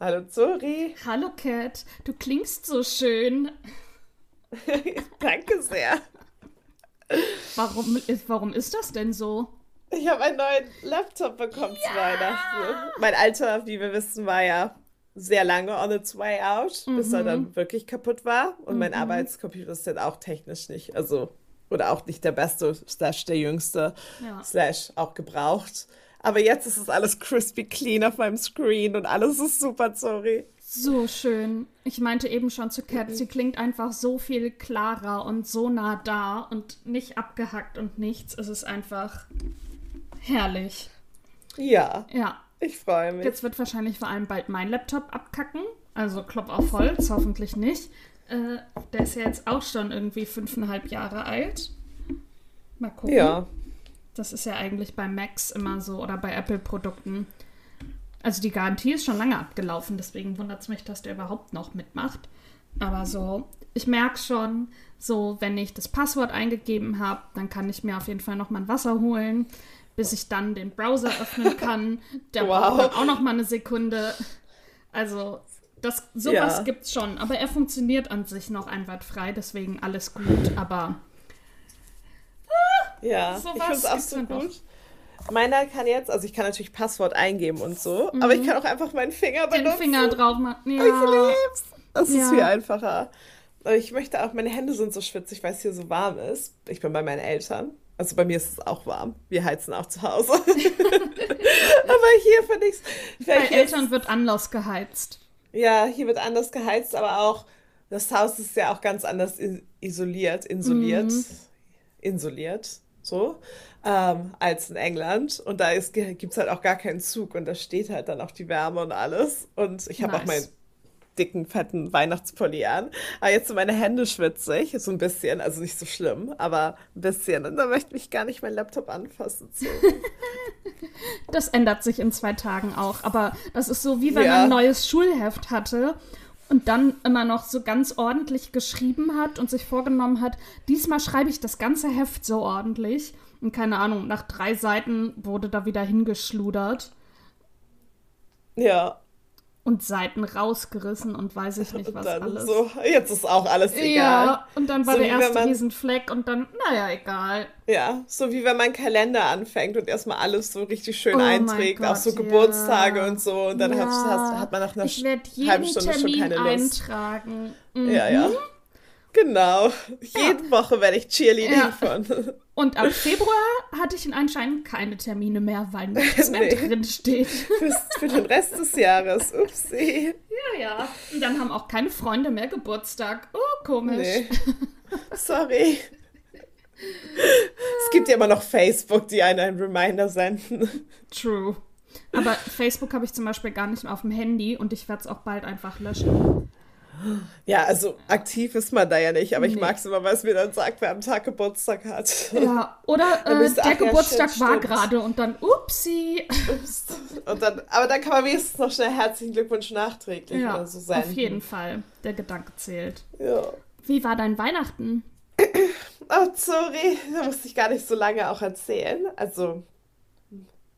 Hallo Zori. Hallo Cat, du klingst so schön. Danke sehr. Warum, warum ist das denn so? Ich habe einen neuen Laptop bekommen ja! zu Weihnachten. Mein alter, wie wir wissen, war ja sehr lange on its way out, mhm. bis er dann mhm. wirklich kaputt war. Und mhm. mein Arbeitscomputer ist dann auch technisch nicht, also, oder auch nicht der beste, slash der jüngste, ja. slash auch gebraucht. Aber jetzt ist es alles crispy clean auf meinem Screen und alles ist super, sorry. So schön. Ich meinte eben schon zu Cat, sie klingt einfach so viel klarer und so nah da und nicht abgehackt und nichts. Es ist einfach herrlich. Ja. Ja. Ich freue mich. Jetzt wird wahrscheinlich vor allem bald mein Laptop abkacken. Also Klopp auf Holz, hoffentlich nicht. Äh, der ist ja jetzt auch schon irgendwie fünfeinhalb Jahre alt. Mal gucken. Ja. Das ist ja eigentlich bei Macs immer so oder bei Apple-Produkten. Also die Garantie ist schon lange abgelaufen, deswegen wundert es mich, dass der überhaupt noch mitmacht. Aber so, ich merke schon, so, wenn ich das Passwort eingegeben habe, dann kann ich mir auf jeden Fall noch mal ein Wasser holen, bis ich dann den Browser öffnen kann. Der wow. braucht auch noch mal eine Sekunde. Also, das, sowas ja. gibt's schon. Aber er funktioniert an sich noch einwandfrei, deswegen alles gut. Aber ja, sowas ich finde es absolut gut. Meiner kann jetzt, also ich kann natürlich Passwort eingeben und so, mhm. aber ich kann auch einfach meinen Finger benutzen. Den Finger drauf machen. Ja. Ich lieb's. Das ja. ist viel einfacher. Ich möchte auch, meine Hände sind so schwitzig, weil es hier so warm ist. Ich bin bei meinen Eltern. Also bei mir ist es auch warm. Wir heizen auch zu Hause. aber hier finde ich es. Bei Eltern wird anders geheizt. Ja, hier wird anders geheizt, aber auch das Haus ist ja auch ganz anders isoliert, insoliert, mhm. insoliert, so ähm, als in England. Und da gibt es halt auch gar keinen Zug und da steht halt dann auch die Wärme und alles. Und ich habe nice. auch meinen dicken, fetten Weihnachtspulli an. Aber jetzt sind meine Hände schwitzig, so ein bisschen, also nicht so schlimm, aber ein bisschen. Und da möchte ich gar nicht meinen Laptop anfassen. So. das ändert sich in zwei Tagen auch. Aber das ist so, wie wenn ja. man ein neues Schulheft hatte und dann immer noch so ganz ordentlich geschrieben hat und sich vorgenommen hat, diesmal schreibe ich das ganze Heft so ordentlich. Und keine Ahnung, nach drei Seiten wurde da wieder hingeschludert. Ja. Und Seiten rausgerissen und weiß ich nicht, was alles. So, jetzt ist auch alles egal. Ja, und dann war so der erste man, Riesenfleck und dann, naja, egal. Ja, so wie wenn man Kalender anfängt und erstmal alles so richtig schön oh einträgt, Gott, auch so Geburtstage und so. Und dann ja. hat, hat, man nach einer halben Stunde Termin schon keine Lust. eintragen. Mhm. Ja, ja. Genau. Jede ja. Woche werde ich Cheerleading ja. von. Und ab Februar hatte ich anscheinend keine Termine mehr, weil nichts mehr nee. drin steht. Für, für den Rest des Jahres. Upsi. Ja, ja. Und dann haben auch keine Freunde mehr Geburtstag. Oh, komisch. Nee. Sorry. es gibt ja immer noch Facebook, die einen einen Reminder senden. True. Aber Facebook habe ich zum Beispiel gar nicht mehr auf dem Handy und ich werde es auch bald einfach löschen. Ja, also aktiv ist man da ja nicht, aber nee. ich mag es immer, weil es mir dann sagt, wer am Tag Geburtstag hat. Ja, oder äh, der Geburtstag ja, war gerade und dann upsi. Ups. Und dann, aber dann kann man wenigstens noch schnell herzlichen Glückwunsch nachträglich ja, oder so sein. Auf jeden Fall. Der Gedanke zählt. Ja. Wie war dein Weihnachten? Oh, sorry, da musste ich gar nicht so lange auch erzählen. Also,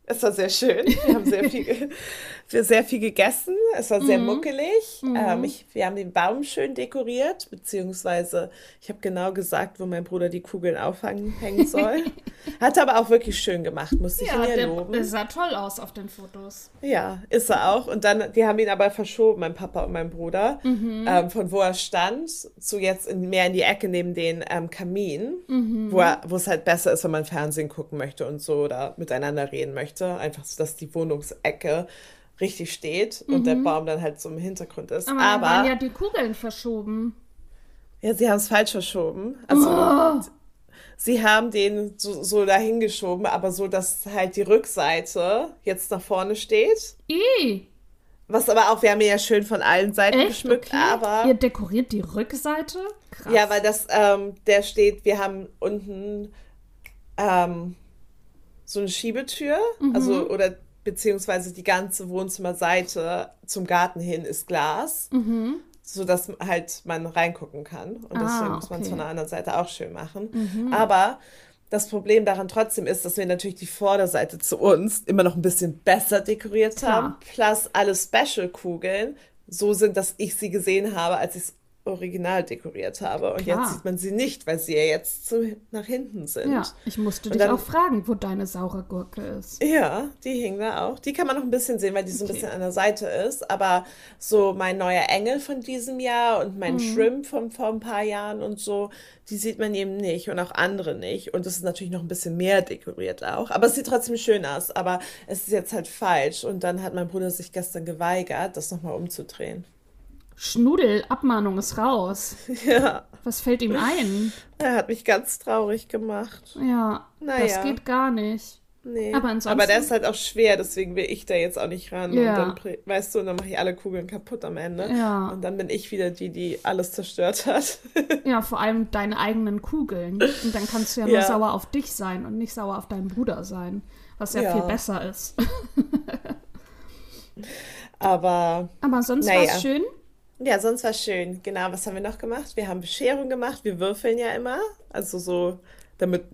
es war sehr schön. Wir haben sehr viel, wir sehr viel gegessen. Es war sehr mhm. muckelig. Mhm. Ähm, ich, wir haben den Baum schön dekoriert, beziehungsweise ich habe genau gesagt, wo mein Bruder die Kugeln aufhängen soll. Hat aber auch wirklich schön gemacht, muss ich ja, ihn ja loben. Der sah toll aus auf den Fotos. Ja, ist er auch. Und dann, die haben ihn aber verschoben, mein Papa und mein Bruder, mhm. ähm, von wo er stand, zu jetzt in, mehr in die Ecke neben den ähm, Kamin, mhm. wo, wo es halt besser ist, wenn man Fernsehen gucken möchte und so oder miteinander reden möchte. Einfach so, dass die Wohnungsecke richtig steht mhm. und der mhm. Baum dann halt so im Hintergrund ist. Aber, Aber waren ja die Kugeln verschoben. Ja, sie haben es falsch verschoben. Also oh. sie haben den so, so dahingeschoben, aber so, dass halt die Rückseite jetzt nach vorne steht. I. Was aber auch, wir haben ja schön von allen Seiten Echt? geschmückt, okay. aber. Ihr dekoriert die Rückseite? Krass. Ja, weil das, ähm, der steht, wir haben unten ähm, so eine Schiebetür, mhm. also oder beziehungsweise die ganze Wohnzimmerseite zum Garten hin ist Glas, mhm. sodass halt man reingucken kann. Und ah, deswegen muss man es von der anderen Seite auch schön machen. Mhm. Aber das Problem daran trotzdem ist, dass wir natürlich die Vorderseite zu uns immer noch ein bisschen besser dekoriert Klar. haben. Plus alle Special-Kugeln so sind, dass ich sie gesehen habe, als ich es original dekoriert habe. Und Klar. jetzt sieht man sie nicht, weil sie ja jetzt zu, nach hinten sind. Ja, ich musste Und dich dann- auch fragen, wo deine saure Gurke ist. Ja, die hing da auch. Die kann man noch ein bisschen sehen, weil die so ein Okay. bisschen an der Seite ist. Aber so mein neuer Engel von diesem Jahr und mein Shrimp von vor ein paar Jahren und so, die sieht man eben nicht und auch andere nicht. Und es ist natürlich noch ein bisschen mehr dekoriert auch. Aber es sieht trotzdem schön aus. Aber es ist jetzt halt falsch. Und dann hat mein Bruder sich gestern geweigert, das nochmal umzudrehen. Schnudel, Abmahnung ist raus. Ja, Was fällt ihm ein? er hat mich ganz traurig gemacht. Ja, Naja. das geht gar nicht. Nee. Aber ansonsten- Aber der ist halt auch schwer, deswegen will ich da jetzt auch nicht ran. Ja. Und dann, weißt du, und dann mache ich alle Kugeln kaputt am Ende. Ja. Und dann bin ich wieder die, die alles zerstört hat. Ja, vor allem deine eigenen Kugeln. Und dann kannst du ja nur Ja. sauer auf dich sein und nicht sauer auf deinen Bruder sein. Was ja, Ja. viel besser ist. Aber Aber sonst war Naja. es schön. Ja, sonst war schön. Genau, was haben wir noch gemacht? Wir haben Bescherung gemacht. Wir würfeln ja immer. Also so, damit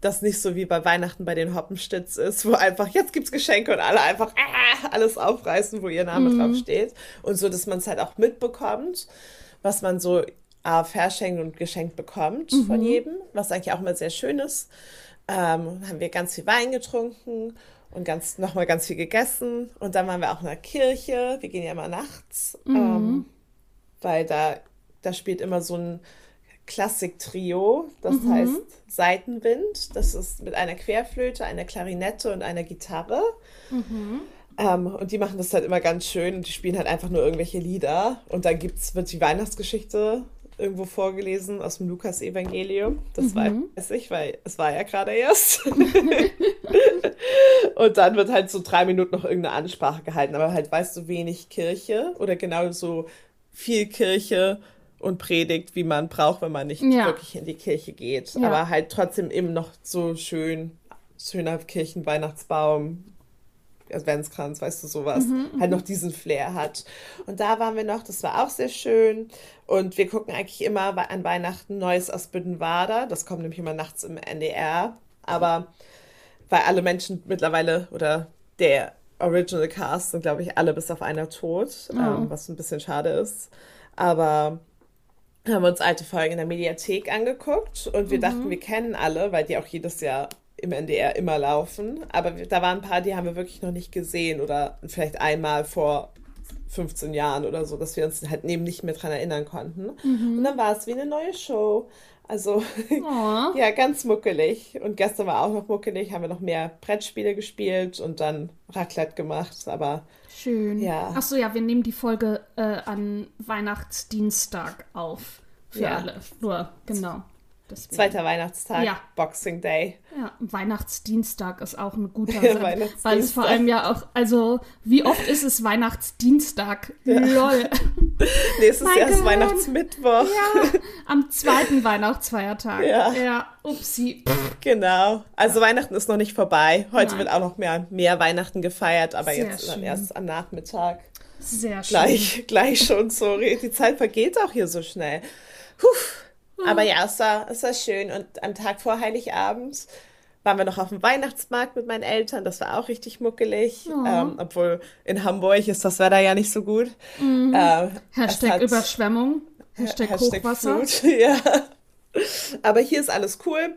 das nicht so wie bei Weihnachten bei den Hoppenstitz ist, wo einfach, jetzt gibt's Geschenke und alle einfach ah, alles aufreißen, wo ihr Name drauf steht. Und so, dass man es halt auch mitbekommt, was man so ah, verschenkt und geschenkt bekommt von jedem, was eigentlich auch mal sehr schön ist. Ähm, haben wir ganz viel Wein getrunken und ganz, nochmal ganz viel gegessen. Und dann waren wir auch in der Kirche. Wir gehen ja immer nachts, ähm, weil da, da spielt immer so ein Klassik-Trio, das heißt Seitenwind. Das ist mit einer Querflöte, einer Klarinette und einer Gitarre. Ähm, und die machen das halt immer ganz schön und die spielen halt einfach nur irgendwelche Lieder. Und dann gibt's, wird die Weihnachtsgeschichte irgendwo vorgelesen aus dem Lukas-Evangelium. Das weiß ich, weil es war ja gerade erst. und dann wird halt so drei Minuten noch irgendeine Ansprache gehalten, aber halt weißt du wenig Kirche oder genau so viel Kirche und Predigt, wie man braucht, wenn man nicht Ja. wirklich in die Kirche geht. Ja. Aber halt trotzdem eben noch so schön, schöner Kirchenweihnachtsbaum, Adventskranz, weißt du, sowas, halt noch diesen Flair hat. Und da waren wir noch, das war auch sehr schön. Und wir gucken eigentlich immer an Weihnachten Neues aus Büttenwader. Das kommt nämlich immer nachts im NDR. Aber weil alle Menschen mittlerweile oder der Original Cast sind, glaube ich, alle bis auf einer tot, ähm, was ein bisschen schade ist. Aber haben wir uns alte Folgen in der Mediathek angeguckt und wir dachten, wir kennen alle, weil die auch jedes Jahr im NDR immer laufen. Aber da waren ein paar, die haben wir wirklich noch nicht gesehen oder vielleicht einmal vor 15 Jahren oder so, dass wir uns halt neben nicht mehr dran erinnern konnten. Und dann war es wie eine neue Show. Also Oh. ja, ganz muckelig. Und gestern war auch noch muckelig, haben wir noch mehr Brettspiele gespielt und dann Raclette gemacht. Aber Schön. Ja. Ach so, ja, wir nehmen die Folge äh, an Weihnachtsdienstag auf. Für Ja. alle. Nur, genau. Deswegen. zweiter Weihnachtstag, Ja. Boxing Day. Ja, Weihnachtsdienstag ist auch ein guter Ja, Sinn. Weil es vor allem ja auch, also wie oft ist es Weihnachtsdienstag? Lol. Nächstes Mein Jahr ist. Weihnachtsmittwoch. Ja, am zweiten Weihnachtsfeiertag. Ja. Ja, upsi. Genau. Also Weihnachten ist noch nicht vorbei. Heute Nein. wird auch noch mehr, mehr Weihnachten gefeiert, aber Sehr jetzt dann erst am Nachmittag. Sehr schön. Gleich, gleich schon, sorry. Die Zeit vergeht auch hier so schnell. Puh. Aber ja, es war, es war schön. Und am Tag vor Heiligabend waren wir noch auf dem Weihnachtsmarkt mit meinen Eltern. Das war auch richtig muckelig. Ähm, obwohl in Hamburg ist das Wetter ja nicht so gut. Ähm, es Hashtag hat- Überschwemmung. Hashtag, Hochwasser. Flut, ja. Aber hier ist alles cool.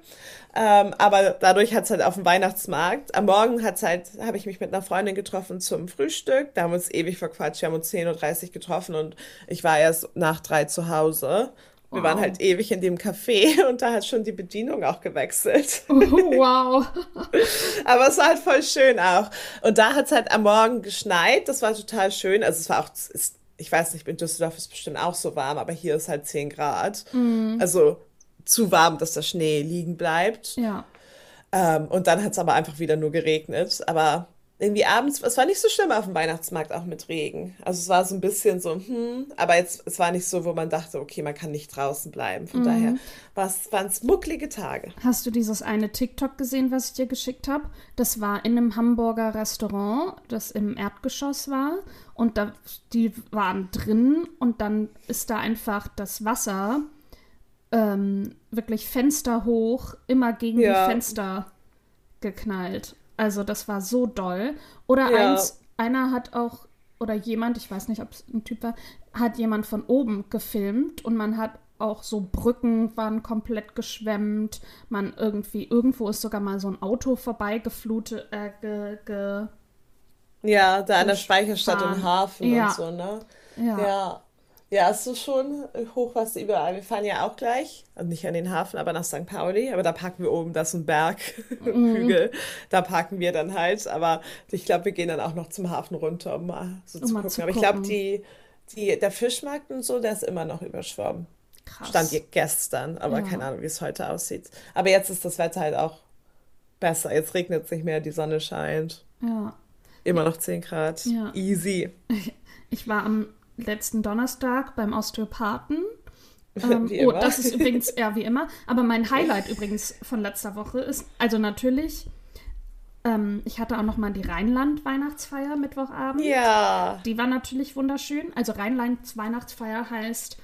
Ähm, aber dadurch hat es halt auf dem Weihnachtsmarkt. Am Morgen hat's halt, habe ich mich mit einer Freundin getroffen zum Frühstück. Da haben wir uns ewig verquatscht. Wir haben uns 10.30 Uhr getroffen und ich war erst nach drei zu Hause. Wir waren Wow. halt ewig in dem Café und da hat schon die Bedienung auch gewechselt. Oh, wow. Aber es war halt voll schön auch. Und da hat es halt am Morgen geschneit. Das war total schön. Also es war auch, ist, ich weiß nicht, in Düsseldorf ist es bestimmt auch so warm, aber hier ist halt 10 Grad. Also zu warm, dass der Schnee liegen bleibt. Ja. Ähm, und dann hat es aber einfach wieder nur geregnet. Aber irgendwie abends, es war nicht so schlimm auf dem Weihnachtsmarkt auch mit Regen. Also es war so ein bisschen so, hm, aber jetzt, es war nicht so, wo man dachte, okay, man kann nicht draußen bleiben. Von daher waren es mucklige Tage. Hast du dieses eine TikTok gesehen, was ich dir geschickt habe? Das war in einem Hamburger Restaurant, das im Erdgeschoss war. Und da, die waren drin und dann ist da einfach das Wasser ähm, wirklich Fenster hoch, immer gegen Ja. die Fenster geknallt. Also das war so doll. Oder Ja. eins, einer hat auch, oder jemand, ich weiß nicht, ob es ein Typ war, hat jemand von oben gefilmt und man hat auch so Brücken waren komplett geschwemmt. Man irgendwie, irgendwo ist sogar mal so ein Auto vorbeigeflutet, äh, ge, ge, Ja, da an der Speicherstadt und Hafen Ja. und so, ne? ja. Ja. Ja, es ist schon Hochwasser überall. Wir fahren ja auch gleich, also nicht an den Hafen, aber nach St. Pauli. Aber da parken wir oben, das ist ein Berg, Mhm. Hügel. Da parken wir dann halt. Aber ich glaube, wir gehen dann auch noch zum Hafen runter, um mal so Um zu mal gucken. zu aber ich glaube, gucken. die, die, der Fischmarkt und so, der ist immer noch überschwommen. Krass. Stand gestern, aber Ja. keine Ahnung, wie es heute aussieht. Aber jetzt ist das Wetter halt auch besser. Jetzt regnet es nicht mehr, die Sonne scheint. Ja. Immer noch 10 Grad. Ja. Easy. Ich war am letzten Donnerstag beim Osteopathen. Ähm, oh, das ist übrigens, ja, wie immer. Aber mein Highlight übrigens von letzter Woche ist, also natürlich, ähm, ich hatte auch noch mal die Rheinland-Weihnachtsfeier Mittwochabend. Ja. Die war natürlich wunderschön. Also Rheinland-Weihnachtsfeier heißt,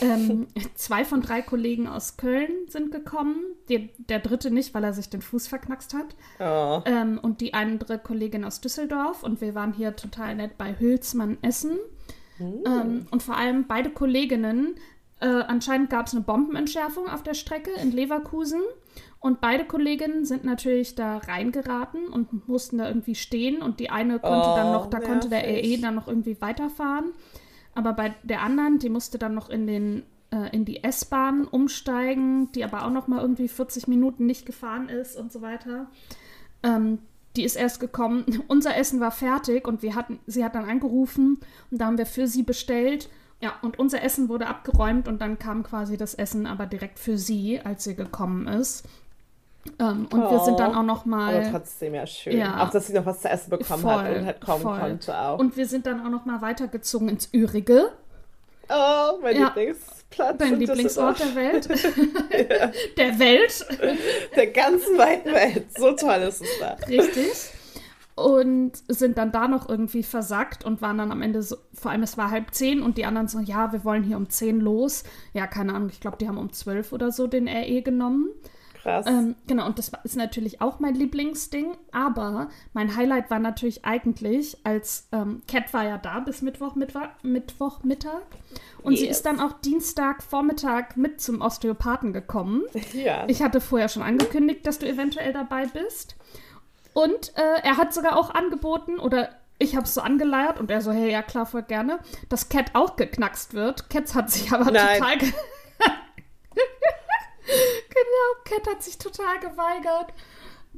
ähm, zwei von drei Kollegen aus Köln sind gekommen. Der, der dritte nicht, weil er sich den Fuß verknackst hat. Oh. Ähm, und die andere Kollegin aus Düsseldorf. Und wir waren hier total nett bei Hülsmann Essen. Ähm, und vor allem beide Kolleginnen, äh, anscheinend gab es eine Bombenentschärfung auf der Strecke in Leverkusen. Und beide Kolleginnen sind natürlich da reingeraten und mussten da irgendwie stehen. Und die eine konnte Oh, dann noch, da konnte der nervig. EE dann noch irgendwie weiterfahren. Aber bei der anderen, die musste dann noch in den äh, in die S-Bahn umsteigen, die aber auch noch mal irgendwie 40 Minuten nicht gefahren ist und so weiter. Ähm, die ist erst gekommen. Unser Essen war fertig und wir hatten, sie hat dann angerufen und da haben wir für sie bestellt. Ja, und unser Essen wurde abgeräumt und dann kam quasi das Essen aber direkt für sie, als sie gekommen ist. Ähm, und wir sind dann auch noch mal Aber trotzdem ja schön. Ja. Auch, dass sie noch was zu essen bekommen hat Voll, und halt kommen voll. konnte auch. und wir sind dann auch noch mal weitergezogen ins Ürige, oh, mein Ja. Lieblingsplatz. dein in Lieblingsort der Welt. der Welt. Der ganzen weiten Welt. So toll ist es da. Richtig. Und sind dann da noch irgendwie versackt und waren dann am Ende so, vor allem es war halb zehn und die anderen so, ja, wir wollen hier um zehn los. Ja, keine Ahnung, ich glaube, die haben um zwölf oder so den RE genommen. Krass. Ähm, genau, und das ist natürlich auch mein Lieblingsding, aber mein Highlight war natürlich eigentlich, als ähm, Cat war ja da bis Mittwoch, Mittwoch, Mittwochmittag und sie Yes. ist dann auch Dienstagvormittag mit zum Osteopathen gekommen. ja. Ich hatte vorher schon angekündigt, dass du eventuell dabei bist. Und äh, er hat sogar auch angeboten, oder ich habe es so angeleiert und er so, hey, ja klar, voll gerne, dass Cat auch geknackst wird. Cat hat sich aber Nein. total... Ge genau, Cat hat sich total geweigert.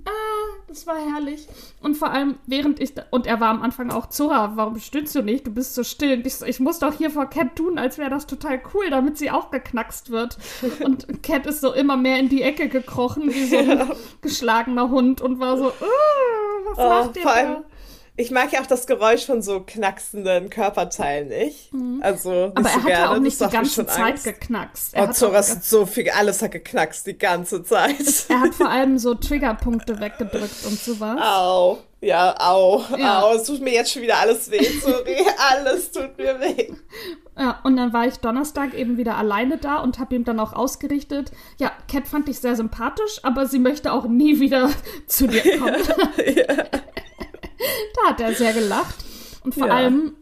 Ah, das war herrlich. Und vor allem, während ich, da, und er war am Anfang auch, Zora, warum stützt du nicht? Du bist so still. Und ich, ich muss doch hier vor Cat tun, als wäre das total cool, damit sie auch geknackst wird. Und Cat ist so immer mehr in die Ecke gekrochen, wie so ein geschlagener Hund und war so, "Ah, was Oh, macht ihr da? Ich mag ja auch das Geräusch von so knacksenden Körperteilen nicht. Also nicht Mhm. Aber so er hat ja auch nicht die ganze Zeit Angst. geknackst. Er Oh, hat, Zora, ist so viel, alles hat geknackst die ganze Zeit. er hat vor allem so Triggerpunkte weggedrückt und sowas. Au. Ja, au, Ja. au. Es tut mir jetzt schon wieder alles weh, sorry. alles tut mir weh. Ja, und dann war ich Donnerstag eben wieder alleine da und habe ihm dann auch ausgerichtet, ja, Cat fand ich sehr sympathisch, aber sie möchte auch nie wieder zu dir kommen. Da hat er sehr gelacht. Und vor Ja. allem,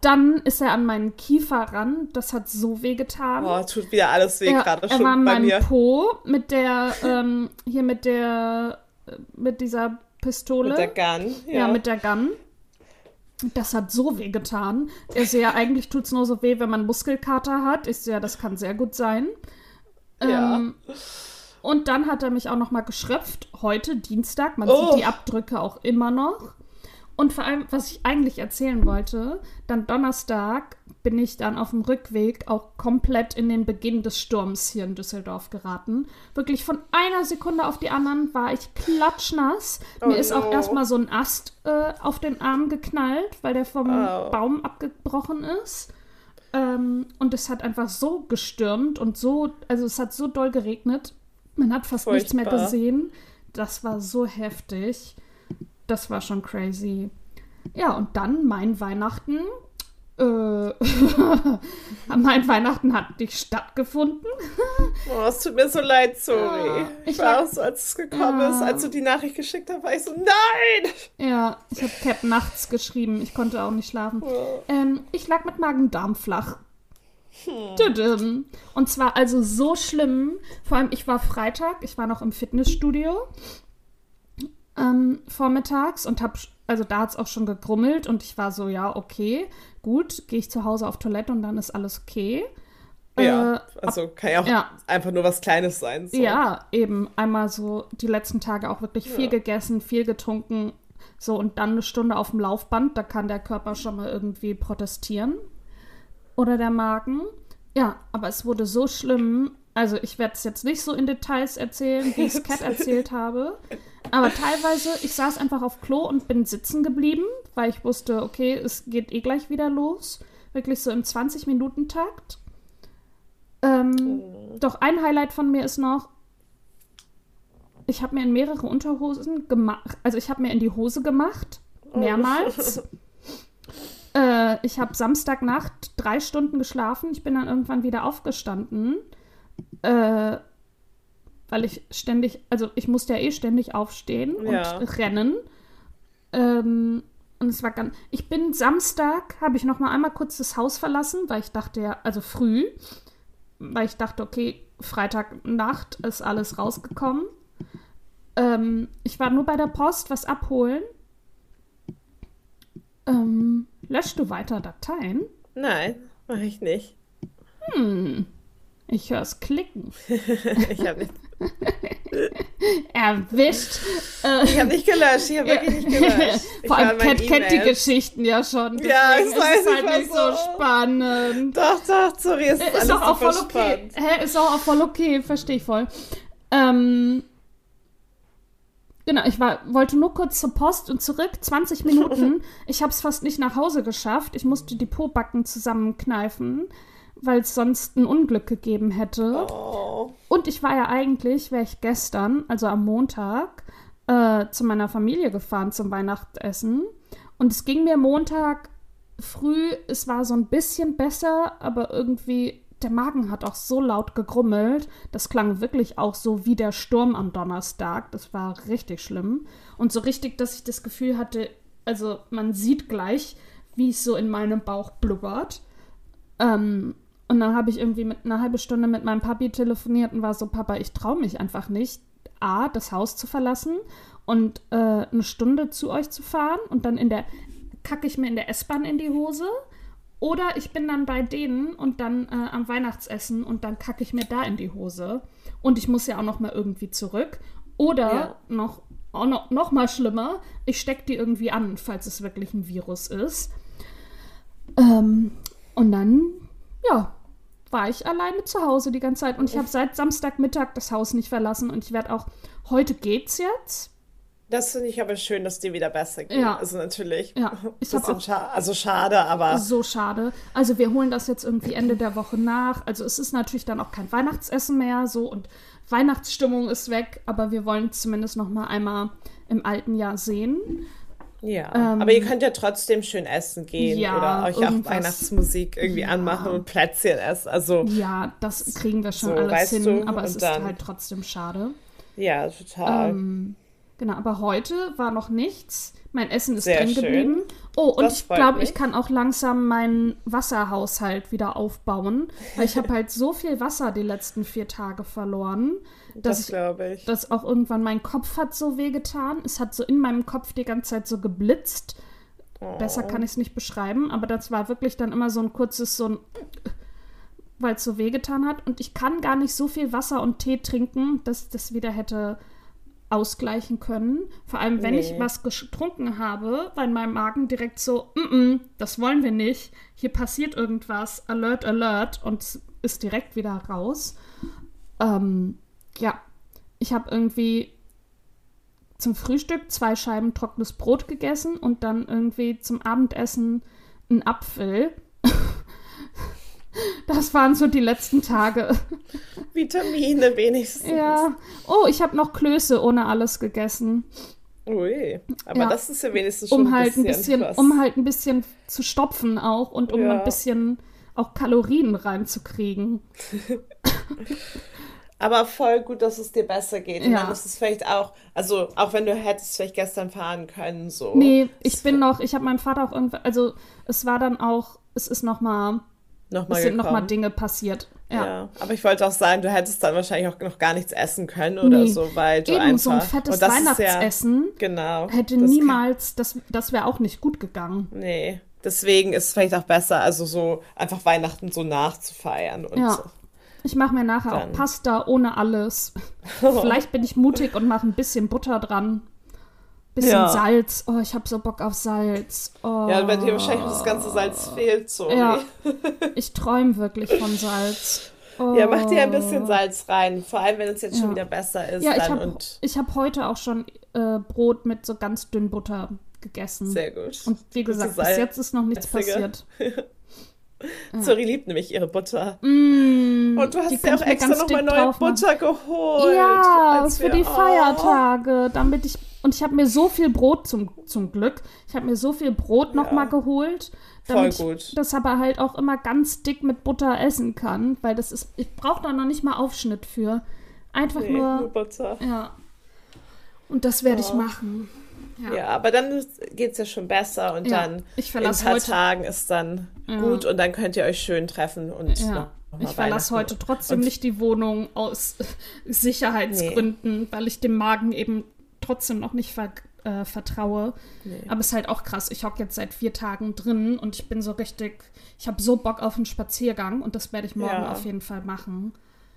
dann ist er an meinen Kiefer ran. Das hat so weh getan. Oh, tut wieder alles weh Ja, gerade er schon war an meinem mir. Po mit der, ähm, hier mit der, äh, mit dieser Pistole. Mit der Gun. Ja, mit der Gun. Das hat so weh getan. Ich so, ja, eigentlich tut es nur so weh, wenn man Muskelkater hat. Ich so, ja, das kann sehr gut sein. Ja. Ähm, und dann hat er mich auch noch mal geschröpft. Heute, Dienstag. Man Oh. sieht die Abdrücke auch immer noch. Und vor allem, was ich eigentlich erzählen wollte, dann Donnerstag bin ich dann auf dem Rückweg auch komplett in den Beginn des Sturms hier in Düsseldorf geraten. Wirklich von einer Sekunde auf die anderen war ich klatschnass. Oh Mir ist auch erstmal so ein Ast äh, auf den Arm geknallt, weil der vom Oh. Baum abgebrochen ist. Ähm, und es hat einfach so gestürmt und so, also es hat so doll geregnet. Man hat fast nichts mehr Furchtbar. gesehen. Das war so heftig. Das war schon crazy. Ja, und dann mein Weihnachten. Äh, mein Weihnachten hat nicht stattgefunden. Oh, es tut mir so leid, sorry. Ja, ich, ich war auch so, als es gekommen Ja. ist, als du die Nachricht geschickt hast, war ich so, nein! Ja, ich habe Cap nachts geschrieben. Ich konnte auch nicht schlafen. Oh. Ähm, ich lag mit Magen-Darm flach. Hm. Und zwar also so schlimm. Vor allem, ich war Freitag, ich war noch im Fitnessstudio ähm, vormittags und hab, also da hat es auch schon gegrummelt und ich war so, ja, okay, gut, gehe ich zu Hause auf Toilette und dann ist alles okay. Ja, Äh, also kann ja auch ja. einfach nur was Kleines sein. So. Ja, eben einmal so die letzten Tage auch wirklich viel Ja. gegessen, viel getrunken. So, und dann eine Stunde auf dem Laufband, da kann der Körper schon mal irgendwie protestieren. Oder der Magen. Ja, aber es wurde so schlimm. Also, ich werde es jetzt nicht so in Details erzählen, wie ich es Cat erzählt habe. Aber teilweise, ich saß einfach auf Klo und bin sitzen geblieben, weil ich wusste, okay, es geht eh gleich wieder los. Wirklich so im 20-Minuten-Takt. Ähm, doch ein Highlight von mir ist noch, ich habe mir in mehrere Unterhosen gemacht, also ich habe mir in die Hose gemacht, mehrmals. äh, ich habe Samstagnacht drei Stunden geschlafen, ich bin dann irgendwann wieder aufgestanden, äh, weil ich ständig, also ich musste ja eh ständig aufstehen Ja. und rennen. Ähm, und es war ganz, ich bin Samstag, habe ich noch mal einmal kurz das Haus verlassen, weil ich dachte ja, also früh, weil ich dachte, okay, Freitagnacht ist alles rausgekommen. Ähm, ich war nur bei der Post was abholen. Ähm, löschst du weiter Dateien? Nein, mache ich nicht. Hm, ich höre es klicken. Ich habe nicht, Erwischt. Ich hab nicht gelöscht. Ich habe wirklich nicht gelöscht. Ich Vor allem Cat kennt die. Geschichten ja schon. Ja, ich weiß, ist halt nicht so so- spannend. Doch, doch, sorry, es ist, Ist alles doch auch voll okay. spannend. Hä, ist auch, auch voll okay, verstehe ich voll. Ähm, genau, ich war, wollte nur kurz zur Post und zurück, 20 Minuten. ich habe es fast nicht nach Hause geschafft. Ich musste die Pobacken zusammenkneifen, weil es sonst ein Unglück gegeben hätte. Oh. Und ich war ja eigentlich, wäre ich gestern, also am Montag, äh, zu meiner Familie gefahren zum Weihnachtsessen. Und es ging mir Montag früh, es war so ein bisschen besser, aber irgendwie, der Magen hat auch so laut gegrummelt. Das klang wirklich auch so wie der Sturm am Donnerstag. Das war richtig schlimm. Und so richtig, dass ich das Gefühl hatte, also man sieht gleich, wie es so in meinem Bauch blubbert. Ähm, und dann habe ich irgendwie mit einer halben Stunde mit meinem Papi telefoniert und war so, Papa, ich traue mich einfach nicht, A, das Haus zu verlassen und äh, eine Stunde zu euch zu fahren und dann in der, kacke ich mir in der S-Bahn in die Hose. Oder ich bin dann bei denen und dann äh, am Weihnachtsessen und dann kacke ich mir da in die Hose. Und ich muss ja auch noch mal irgendwie zurück. Oder Ja. noch, noch, noch mal schlimmer, ich stecke die irgendwie an, falls es wirklich ein Virus ist. Ähm, und dann, ja, war ich alleine zu Hause die ganze Zeit. Und ich habe seit Samstagmittag das Haus nicht verlassen. Und ich werde auch, heute geht's jetzt. Das finde ich aber schön, dass dir wieder besser geht. Ja. Also natürlich. Ja, ich bisschen scha also schade, aber So schade. Also wir holen das jetzt irgendwie Ende der Woche nach. Also es ist natürlich dann auch kein Weihnachtsessen mehr so und Weihnachtsstimmung ist weg, aber wir wollen es zumindest noch mal einmal im alten Jahr sehen. Ja. Ähm, aber ihr könnt ja trotzdem schön essen gehen Ja, oder euch auch. Weihnachtsmusik irgendwie Ja. anmachen und Plätzchen essen. Also Ja, das kriegen wir schon So, alles hin, du, aber es und ist dann- halt trotzdem schade. ja, total. Ähm, genau, aber heute war noch nichts. Mein Essen ist Sehr drin schön. geblieben. Oh, und Das ich glaube, ich kann auch langsam meinen Wasserhaushalt wieder aufbauen, weil ich habe halt so viel Wasser die letzten vier Tage verloren, dass das ich glaube ich. dass auch irgendwann mein Kopf hat so wehgetan. Es hat so in meinem Kopf die ganze Zeit so geblitzt. Besser Oh. kann ich es nicht beschreiben, aber das war wirklich dann immer so ein kurzes, so ein, weil es so wehgetan hat. Und ich kann gar nicht so viel Wasser und Tee trinken, dass das wieder hätte ausgleichen können. Vor allem, wenn ich Nee. was getrunken habe, weil mein Magen direkt so, mm -mm, das wollen wir nicht. Hier passiert irgendwas, Alert, Alert, und es ist direkt wieder raus. Ähm, ja, ich habe irgendwie zum Frühstück zwei Scheiben trockenes Brot gegessen und dann irgendwie zum Abendessen einen Apfel. Das waren so die letzten Tage. Vitamine wenigstens. Ja. Oh, ich habe noch Klöße ohne alles gegessen, Ui. Aber Ja. das ist ja wenigstens schon um halt ein bisschen, was. um halt ein bisschen zu stopfen auch und um Ja. ein bisschen auch Kalorien reinzukriegen. Aber voll gut, dass es dir besser geht. Und Ja. dann ist es vielleicht auch, also auch wenn du hättest vielleicht gestern fahren können, so. Nee, ich bin noch, ich habe meinem Vater auch irgendwie, also es war dann auch, es ist nochmal, nochmal es sind nochmal. Dinge passiert. Ja. Ja. aber ich wollte auch sagen, du hättest dann wahrscheinlich auch noch gar nichts essen können oder Nee. so, weil du Eben einfach so ein fettes und das ist Weihnachtsessen Ja, genau. hätte das niemals, das, das wäre auch nicht gut gegangen. Nee, deswegen ist es vielleicht auch besser, also so einfach Weihnachten so nachzufeiern und Ja. so. Ich mache mir nachher Dann- auch Pasta ohne alles. Vielleicht bin ich mutig und mache ein bisschen Butter dran. Bisschen Ja. Salz. Oh, ich habe so Bock auf Salz. Oh, Ja, weil dir wahrscheinlich das ganze Salz fehlt, so. Ja. ich träume wirklich von Salz. Oh. Ja, mach dir ein bisschen Salz rein, vor allem wenn es jetzt schon Ja. wieder besser ist Ja, ich habe hab heute auch schon äh, Brot mit so ganz dünn Butter gegessen. sehr gut. Und wie gesagt, bis jetzt ist noch nichts Salzige. passiert. Zuri liebt nämlich ihre Butter. Mm, Und du hast ja ich auch extra nochmal neue. Butter geholt. Ja, für wir- die oh. Feiertage, damit ich und ich habe mir so viel Brot zum, zum Glück. Ich habe mir so viel Brot noch Ja. mal geholt, Voll damit gut. ich das aber halt auch immer ganz dick mit Butter essen kann, weil das ist ich brauche da noch nicht mal Aufschnitt für. Einfach Nee, nur nur Butter. ja. Und das werde ich Ja. machen. Ja. Ja, aber dann geht es ja schon besser und Ja, dann ich in ein paar Tagen ist dann Ja. gut und dann könnt ihr euch schön treffen und Ja, ich verlasse heute trotzdem Und- nicht die Wohnung aus Sicherheitsgründen, weil ich dem Magen eben trotzdem noch nicht ver äh, vertraue. Nee. Aber es ist halt auch krass. Ich hocke jetzt seit vier Tagen drin und ich bin so richtig, ich habe so Bock auf einen Spaziergang und das werde ich morgen auf jeden Fall machen.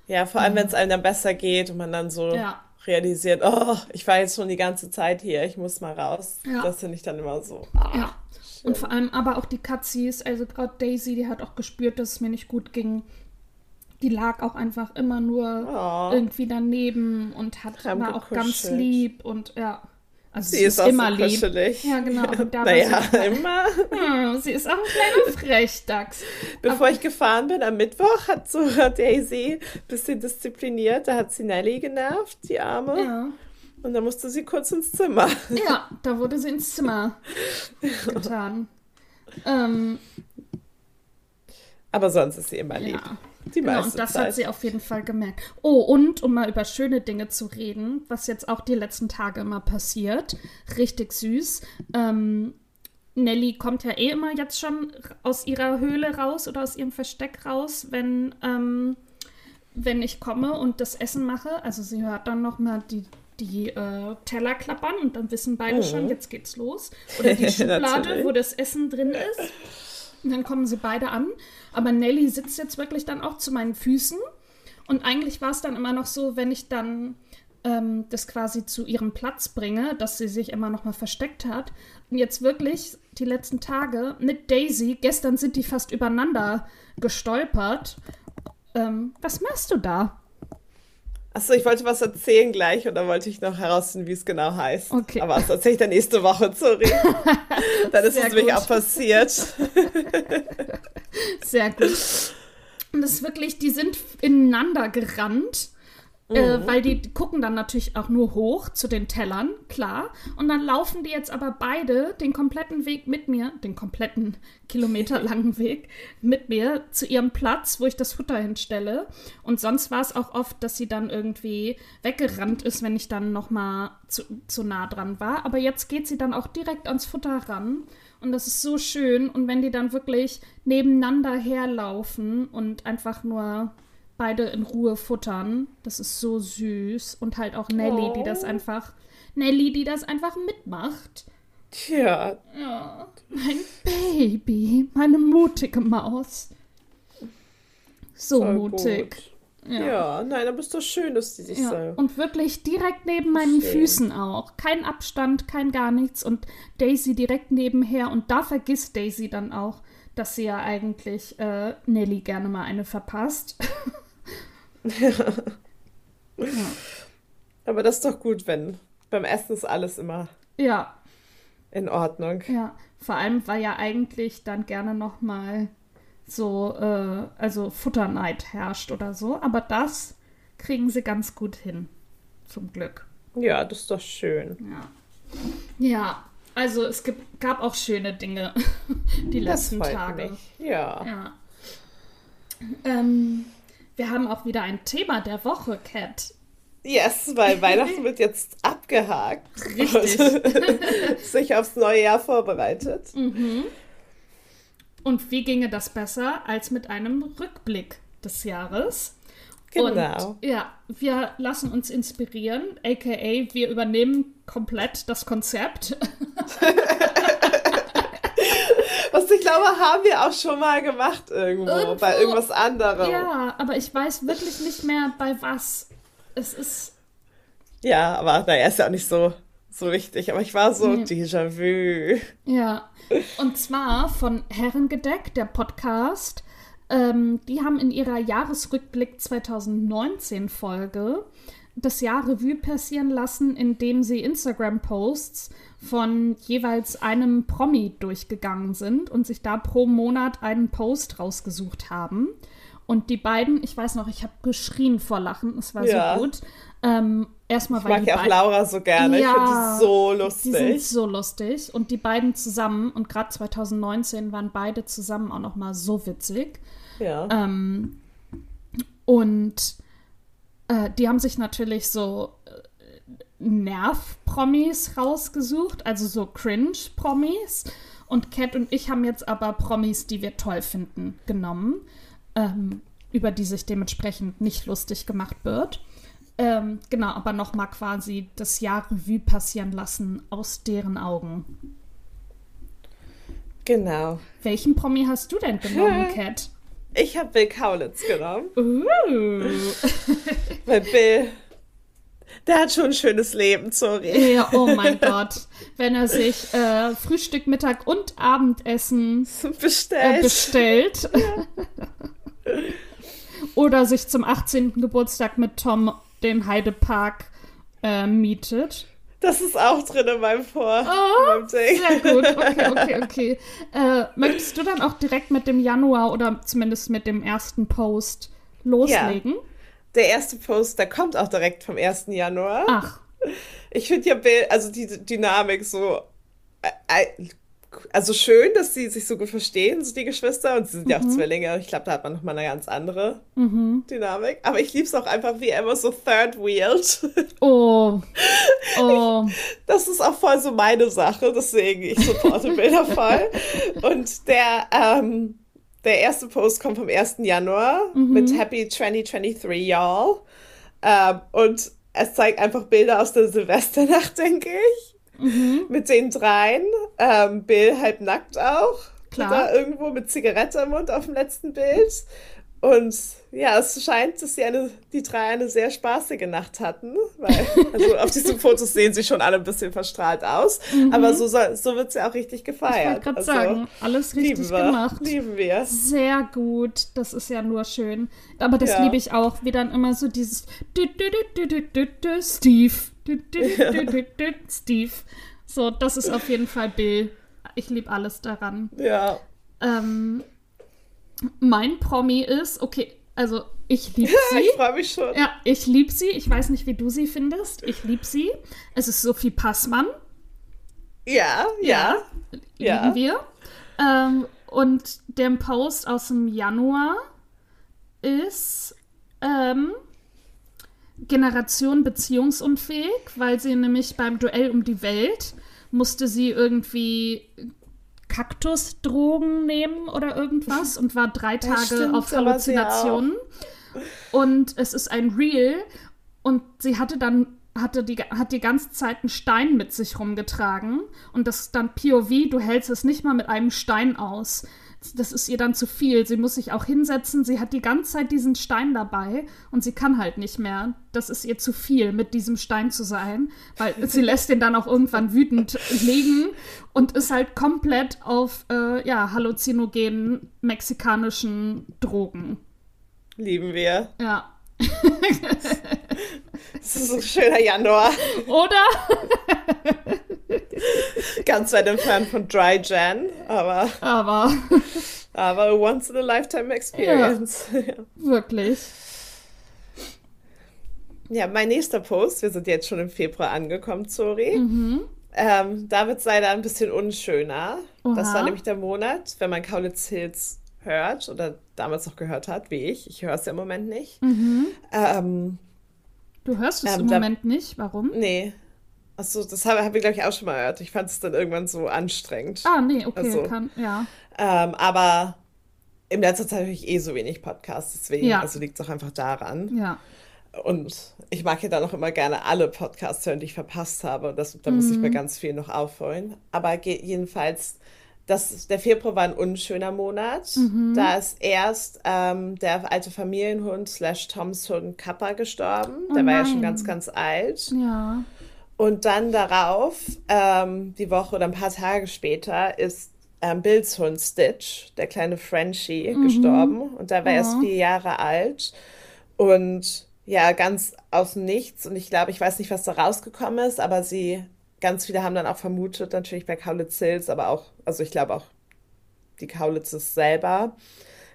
Ja, vor allem, wenn es einem dann besser geht und man dann so Ja. Realisiert, oh, ich war jetzt schon die ganze Zeit hier, ich muss mal raus. Ja. Das finde ich dann immer so. Ah, Ja. Und vor allem aber auch die Katzis, also gerade Daisy, die hat auch gespürt, dass es mir nicht gut ging. Die lag auch einfach immer nur Oh. irgendwie daneben und hat war auch ganz lieb und ja. Also Sie ist auch immer so lieb. kuschelig. Ja, genau. Da naja, sie, immer. Hm, sie ist auch ein kleiner Frechdachs. Bevor ich gefahren bin, am Mittwoch hat so Daisy ein bisschen diszipliniert. Da hat sie Nelly genervt, die Arme. Ja. Und dann musste sie kurz ins Zimmer. ja, da wurde sie ins Zimmer getan. Ähm, Aber sonst ist sie immer lieb. Ja. Die Genau, und das Zeit. hat sie auf jeden Fall gemerkt. Oh, und um mal über schöne Dinge zu reden, was jetzt auch die letzten Tage immer passiert, richtig süß. Ähm, Nelly kommt ja eh immer jetzt schon aus ihrer Höhle raus oder aus ihrem Versteck raus, wenn, ähm, wenn ich komme und das Essen mache. Also sie hört dann noch mal die, die äh, Teller klappern und dann wissen beide schon, jetzt geht's los. Oder die Schublade, wo das Essen drin ist. Und dann kommen sie beide an. Aber Nelly sitzt jetzt wirklich dann auch zu meinen Füßen. Und eigentlich war es dann immer noch so, wenn ich dann ähm, das quasi zu ihrem Platz bringe, dass sie sich immer noch mal versteckt hat. Und jetzt wirklich die letzten Tage mit Daisy, gestern sind die fast übereinander gestolpert. Ähm, was machst du da? Achso, ich wollte was erzählen gleich und dann wollte ich noch herausfinden, wie es genau heißt. Okay. Aber das erzähle ich dann nächste Woche, sorry. dann ist es nämlich auch passiert. Sehr gut. Und das ist wirklich, die sind ineinander gerannt, äh, weil die gucken dann natürlich auch nur hoch zu den Tellern, klar. Und dann laufen die jetzt aber beide den kompletten Weg mit mir, den kompletten kilometerlangen Weg mit mir zu ihrem Platz, wo ich das Futter hinstelle. Und sonst war es auch oft, dass sie dann irgendwie weggerannt ist, wenn ich dann noch mal zu, zu nah dran war. Aber jetzt geht sie dann auch direkt ans Futter ran. Und das ist so schön. Und wenn die dann wirklich nebeneinander herlaufen und einfach nur beide in Ruhe futtern, das ist so süß. Und halt auch Nelly, die das Oh. einfach, Nelly, die das einfach mitmacht. Tja, Ja, mein Baby, meine mutige Maus. So voll mutig. gut. Ja. Ja. nein, aber ist doch schön, dass die sich Ja, so. und wirklich direkt neben meinen Schön. Füßen auch. Kein Abstand, kein gar nichts. Und Daisy direkt nebenher. Und da vergisst Daisy dann auch, dass sie ja eigentlich äh, Nelly gerne mal eine verpasst. Aber das ist doch gut, wenn beim Essen ist alles immer ja, in Ordnung. ja. Vor allem, weil ja eigentlich dann gerne noch mal so, äh, also Futterneid herrscht oder so. Aber das kriegen sie ganz gut hin. Zum Glück. Ja, das ist doch schön. Ja. Ja, also es gibt, gab auch schöne Dinge die letzten Tage. mich. Ja. Ja. Ähm, wir haben auch wieder ein Thema der Woche, Cat. Yes, weil Weihnachten wird jetzt abgehakt. Richtig. Sich aufs neue Jahr vorbereitet. Mhm. Und wie ginge das besser als mit einem Rückblick des Jahres? Genau. Und ja, wir lassen uns inspirieren, aka wir übernehmen komplett das Konzept. Glaube, haben wir auch schon mal gemacht irgendwo, Irgendwo. bei irgendwas anderem. ja, aber ich weiß wirklich nicht mehr bei was. Es ist Ja, aber naja, ist ja auch nicht so, so wichtig. Aber ich war so Mhm. Déjà-vu. Ja, und zwar von Herrengedeck, der Podcast. Ähm, die haben in ihrer Jahresrückblick 2019 Folge das Jahr Revue passieren lassen, indem sie Instagram-Posts von jeweils einem Promi durchgegangen sind und sich da pro Monat einen Post rausgesucht haben. Und die beiden, ich weiß noch, ich habe geschrien vor Lachen, es war Ja. so gut. Ähm, erstmal, Ich mag ja auch Laura so gerne. Ich finde Ja, die so die sind lustig. so lustig. Und die beiden zusammen, und gerade 2019 waren beide zusammen auch noch mal so witzig. Ja. Ähm, und äh, die haben sich natürlich so äh, Nerv-Promis rausgesucht, also so Cringe-Promis. Und Cat und ich haben jetzt aber Promis, die wir toll finden, genommen, ähm, über die sich dementsprechend nicht lustig gemacht wird. Ähm, genau, aber nochmal quasi das Jahr Revue passieren lassen aus deren Augen. Genau. Welchen Promi hast du denn genommen, Cat? Ich habe Bill Kaulitz genommen, Uh. weil Bill, der hat schon ein schönes Leben, sorry. Ja, oh mein Gott. Wenn er sich äh, Frühstück, Mittag und Abendessen äh, Bestellt. bestellt. Oder sich zum 18. Geburtstag mit Tom den Heidepark äh, mietet. Das ist auch drin in meinem Vor. Oh, in meinem Ding. Sehr gut, okay, okay, okay. Äh, möchtest du dann auch direkt mit dem Januar oder zumindest mit dem ersten Post loslegen? Der erste Post, der kommt auch direkt vom 1. Januar. Ach, Ich finde ja also die Dynamik so, äh, äh, also schön, dass sie sich so gut verstehen, so die Geschwister. Und sie sind ja Mhm. auch Zwillinge. Ich glaube, da hat man nochmal eine ganz andere Dynamik. Aber ich liebe es auch einfach, wie er immer so third wheeled. oh, oh. Das ist auch voll so meine Sache, deswegen ich supporte Bilder voll. Und der, ähm, der erste Post kommt vom 1. Januar mit Happy 2023 Y'all. Ähm, und es zeigt einfach Bilder aus der Silvesternacht, denke ich. Mit den dreien. Ähm, Bill halb nackt auch. Klar. Da irgendwo mit Zigarette im Mund auf dem letzten Bild. Und ja, es scheint, dass die, eine, die drei eine sehr spaßige Nacht hatten. Weil, also auf diesen Fotos sehen sie schon alle ein bisschen verstrahlt aus. Aber so, so wird es ja auch richtig Ich gefeiert. wollte gerade Also, sagen, alles lieben richtig wir, gemacht. Lieben wir. Sehr gut, das ist ja nur schön. Aber das Ja. liebe ich auch, wie dann immer so dieses Steve. Steve. So, das ist auf jeden Fall Bill. Ich liebe alles daran. Ja. Ähm, mein Promi ist, okay, also ich liebe sie. Ich freue mich schon. Ja, ich liebe sie. Ich weiß nicht, wie du sie findest. Ich liebe sie. Es ist Sophie Passmann. Ja, ja. Lieben Ja. wir. Ähm, und der Post aus dem Januar ist ähm, Generation beziehungsunfähig, weil sie nämlich beim Duell um die Welt musste sie irgendwie Kaktusdrogen nehmen oder irgendwas und war drei Tage stimmt, auf Halluzinationen. Und es ist ein Reel und sie hatte dann hatte die, hat die ganze Zeit einen Stein mit sich rumgetragen und das ist dann POV, du hältst es nicht mal mit einem Stein aus. Das ist ihr dann zu viel. Sie muss sich auch hinsetzen. Sie hat die ganze Zeit diesen Stein dabei und sie kann halt nicht mehr. Das ist ihr zu viel, mit diesem Stein zu sein, weil sie lässt den dann auch irgendwann wütend liegen und ist halt komplett auf äh, ja, halluzinogenen mexikanischen Drogen. Lieben wir. Ja. Es ist ein schöner Januar. Oder? Ganz weit entfernt von Dry Jan, aber, Aber aber once in a lifetime experience. Ja. wirklich. ja, mein nächster Post, wir sind jetzt schon im Februar angekommen, sorry. Mhm. Ähm, da wird es leider ein bisschen unschöner. Das Oha. war nämlich der Monat, wenn man Kaulitz Hills hört oder damals noch gehört hat, wie ich. Ich höre es ja im Moment nicht. Mhm. Ähm, Du hörst es Ähm, im da- Moment nicht. Warum? nee. Achso, das habe hab ich, glaube ich, auch schon mal gehört. Ich fand es dann irgendwann so anstrengend. Ah, nee, okay, Also- kann, ja. Ähm, aber in letzter Zeit höre ich eh so wenig Podcasts, deswegen, Ja. also liegt es auch einfach daran. Ja. Und ich mag ja dann auch immer gerne alle Podcasts hören, die ich verpasst habe. Das, da muss ich Mhm. mir ganz viel noch aufholen. Aber jedenfalls, das, der Februar war ein unschöner Monat. Mhm. Da ist erst ähm, der alte Familienhund slash Toms Hund Kappa gestorben. Oh der war ja schon nein. ganz, ganz alt. Ja. Und dann darauf, ähm, die Woche oder ein paar Tage später, ist ähm, Bills Hund Stitch, der kleine Frenchie, gestorben. Und da war er erst Oh. vier Jahre alt. Und ja, ganz aus dem Nichts. Und ich glaube, ich weiß nicht, was da rausgekommen ist, aber sie, ganz viele haben dann auch vermutet, natürlich bei Kaulitz Hills, aber auch, also ich glaube auch die Kaulitzes selber,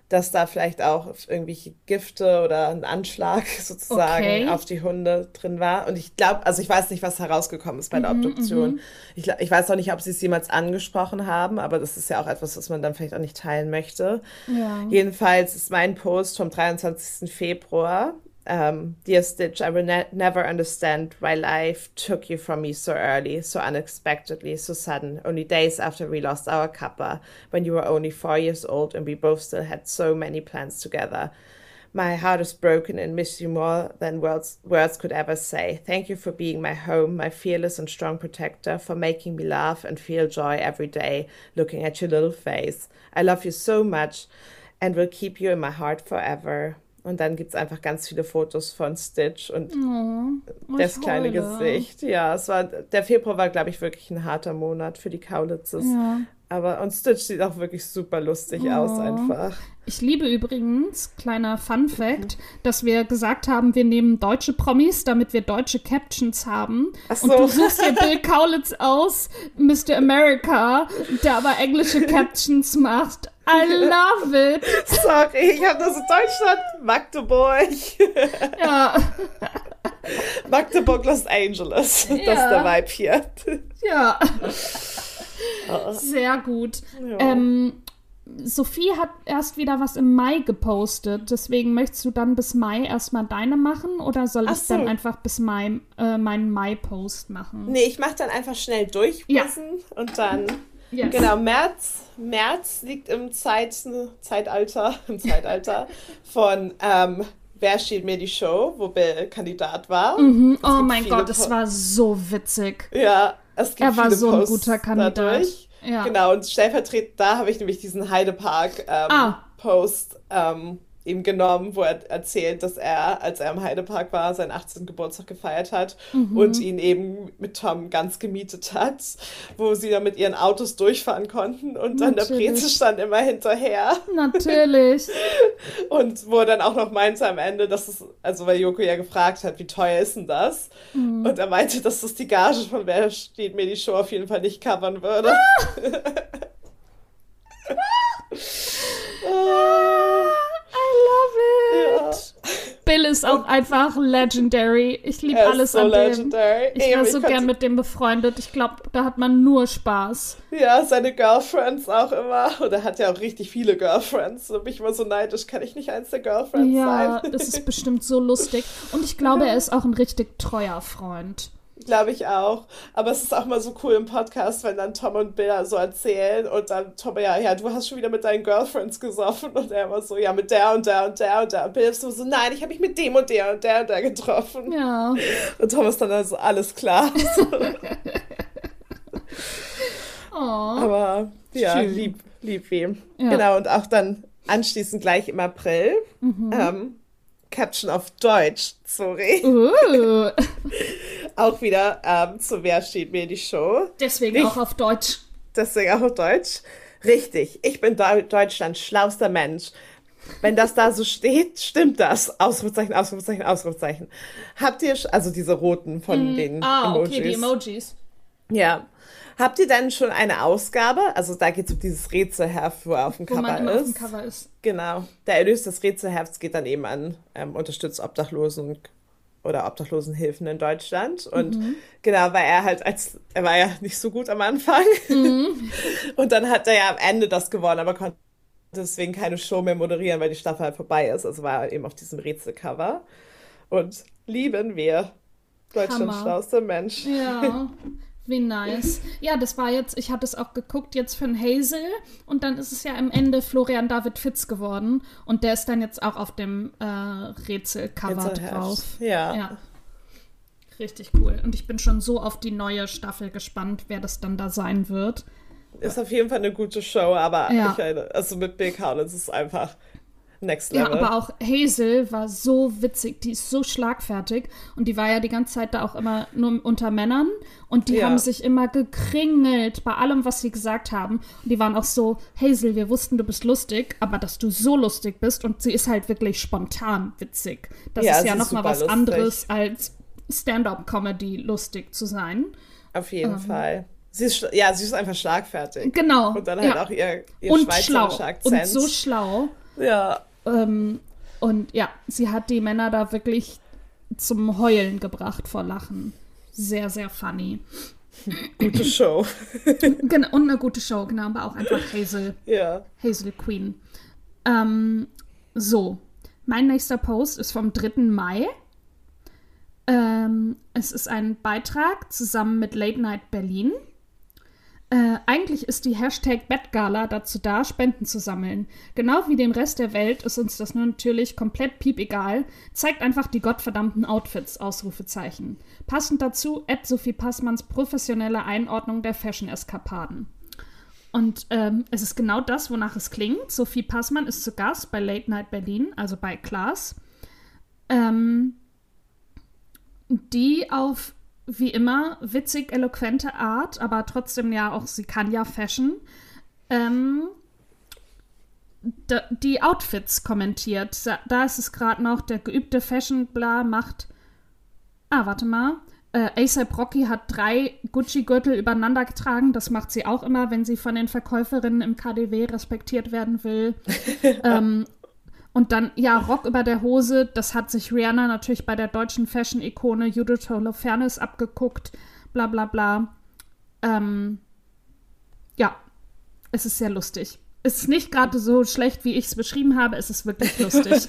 dass da vielleicht auch irgendwelche Gifte oder ein Anschlag sozusagen Okay. auf die Hunde drin war. Und ich glaube, also ich weiß nicht, was herausgekommen ist bei der Mhm, Obduktion. Ich, gla- ich weiß auch nicht, ob sie es jemals angesprochen haben, aber das ist ja auch etwas, was man dann vielleicht auch nicht teilen möchte. Ja. Jedenfalls ist mein Post vom 23. Februar. Um, Dear Stitch, I will ne never understand why life took you from me so early, so unexpectedly, so sudden, only days after we lost our Kappa, when you were only four years old and we both still had so many plans together. My heart is broken and miss you more than words, words could ever say. Thank you for being my home, my fearless and strong protector, for making me laugh and feel joy every day looking at your little face. I love you so much and will keep you in my heart forever. Und dann gibt es einfach ganz viele Fotos von Stitch und Oh, das kleine. Gesicht. Ja, es war, der Februar war, glaube ich, wirklich ein harter Monat für die Kaulitzes. Ja. Aber, und Stitch sieht auch wirklich super lustig aus Oh. einfach. Ich liebe übrigens, kleiner Fun Fact, dass wir gesagt haben, wir nehmen deutsche Promis, damit wir deutsche Captions haben. Ach Und so. du suchst dir Bill Kaulitz aus, Mr. America, der aber englische Captions macht. I love it. Sorry, ich habe das in Deutschland, Magdeburg. Ja, Magdeburg, Los Angeles. Das ist Ja. der Vibe hier. ja. Oh. Sehr gut. Ja. Ähm, Sophie hat erst wieder was im Mai gepostet. Deswegen möchtest du dann bis Mai erstmal deine machen oder soll Ach ich dann so. einfach bis Mai äh, meinen Mai-Post machen? Nee, ich mache dann einfach schnell durchwissen und dann. Yes. Genau, März. März liegt im Zeit, Zeitalter, im Zeitalter von ähm, Wer steht mir die Show, wo Bill Kandidat war. Mhm. Oh mein Gott, es Po- war so witzig. Ja, es gibt Er war so ein Posts guter Kandidat. Dadurch. Ja. Genau, und stellvertretend da habe ich nämlich diesen Heidepark-Post ähm, Ah. Post, ähm, ihm genommen, wo er erzählt, dass er, als er im Heidepark war, seinen 18. Geburtstag gefeiert hat Mhm. und ihn eben mit Tom ganz gemietet hat, wo sie dann mit ihren Autos durchfahren konnten und dann der Natürlich. Breze stand immer hinterher Natürlich. und wo er dann auch noch meinte am Ende, dass es, also weil Joko ja gefragt hat, wie teuer ist denn das? Mhm. Und er meinte, dass das die Gage von Wer steht mir die Show auf jeden Fall nicht covern würde. Ah, I love ja. it. Bill ist auch einfach legendary. Ich liebe alles so an dem. legendary. Ich Eben, wäre so gern mit dem befreundet. Ich glaube, da hat man nur Spaß. Ja, seine Girlfriends auch immer. Und er hat ja auch richtig viele Girlfriends. Und bin ich immer so neidisch. Kann ich nicht eins der Girlfriends Ja, sein? das ist bestimmt so lustig. Und ich glaube, er ist auch ein richtig treuer Freund. Glaube ich auch. Aber es ist auch mal so cool im Podcast, wenn dann Tom und Bill so erzählen und dann Tom, ja, ja, du hast schon wieder mit deinen Girlfriends gesoffen und er immer so, ja, mit der und der und der und der. Und Bill ist so, so nein, ich habe mich mit dem und der und der und der getroffen. Ja. Und Tom ist dann also alles klar. Oh. Aber ja, Schön. lieb, lieb wem. Ja. Genau, und auch dann anschließend gleich im April. Mhm. Ähm, Caption auf Deutsch, sorry. Uh. Auch wieder ähm, zu Wer steht mir die Show. Deswegen Nicht- auch auf Deutsch. Deswegen auch auf Deutsch. Richtig, ich bin Deu Deutschlands schlauster Mensch. Wenn das da so steht, stimmt das. Ausrufezeichen, Ausrufezeichen, Ausrufezeichen. Habt ihr, also diese roten von den Ah, Emojis. okay, die Emojis. Ja. Habt ihr denn schon eine Ausgabe? Also da geht es um dieses Rätselheft, wo er auf dem Wo man Cover immer auf dem ist. Cover ist. Genau. Der Erlös des Rätselhefts geht dann eben an ähm, unterstützt Obdachlosen oder Obdachlosenhilfen in Deutschland. Und genau, weil er halt als, er war ja nicht so gut am Anfang. Und dann hat er ja am Ende das gewonnen, aber konnte deswegen keine Show mehr moderieren, weil die Staffel halt vorbei ist. Also war er eben auf diesem Rätselcover. Und lieben wir Deutschlands Hammer. schlauster Mensch. Ja, wie nice. Ja, das war jetzt, ich hatte es auch geguckt, jetzt für den Hazel und dann ist es ja am Ende Florian David Fitz geworden und der ist dann jetzt auch auf dem äh, Rätselcover drauf. Ja. Ja. Richtig cool. Und ich bin schon so auf die neue Staffel gespannt, wer das dann da sein wird. Ist auf jeden Fall eine gute Show, aber Ja. ich also mit Bill Kaulitz ist einfach next Ja, level. aber auch Hazel war so witzig, die ist so schlagfertig und die war ja die ganze Zeit da auch immer nur unter Männern und die Ja. haben sich immer gekringelt bei allem, was sie gesagt haben. Und die waren auch so, Hazel, wir wussten, du bist lustig, aber dass du so lustig bist und sie ist halt wirklich spontan witzig. Das Ja, ist ja nochmal was lustig. anderes als Stand-up-Comedy lustig zu sein. Auf jeden Fall. Sie ist, ja, sie ist einfach schlagfertig. Genau. Und dann halt ja. auch ihr, ihr und schlau. schweizerischer Akzent. Und so schlau. ja, Ähm, und ja, sie hat die Männer da wirklich zum Heulen gebracht vor Lachen. Sehr, sehr funny. gute Show. Gen und eine gute Show, genau, aber auch einfach Hazel, ja. Hazel Queen. Ähm, so, mein nächster Post ist vom 3. Mai. Ähm, es ist ein Beitrag zusammen mit Late Night Berlin. Äh, eigentlich ist die Hashtag Bettgala dazu da, Spenden zu sammeln. Genau wie dem Rest der Welt ist uns das natürlich komplett piepegal. Zeigt einfach die gottverdammten Outfits, Ausrufezeichen. Passend dazu Ed Sophie Passmanns professionelle Einordnung der Fashion-Eskapaden. Und ähm, es ist genau das, wonach es klingt. Sophie Passmann ist zu Gast bei Late Night Berlin, also bei Klaas. Ähm, die auf wie immer witzig eloquente Art, aber trotzdem ja auch, sie kann ja Fashion, ähm, die Outfits kommentiert. Da, da ist es gerade noch, der geübte Fashion-Bla macht. Ah, warte mal. Äh, ASAP Rocky hat drei Gucci-Gürtel übereinander getragen. Das macht sie auch immer, wenn sie von den Verkäuferinnen im KDW respektiert werden will. ähm, und dann, ja, Rock über der Hose, das hat sich Rihanna natürlich bei der deutschen Fashion-Ikone Judith Holofernes abgeguckt, bla bla bla. Ähm, ja, es ist sehr lustig. Es ist nicht gerade so schlecht, wie ich es beschrieben habe, es ist wirklich lustig.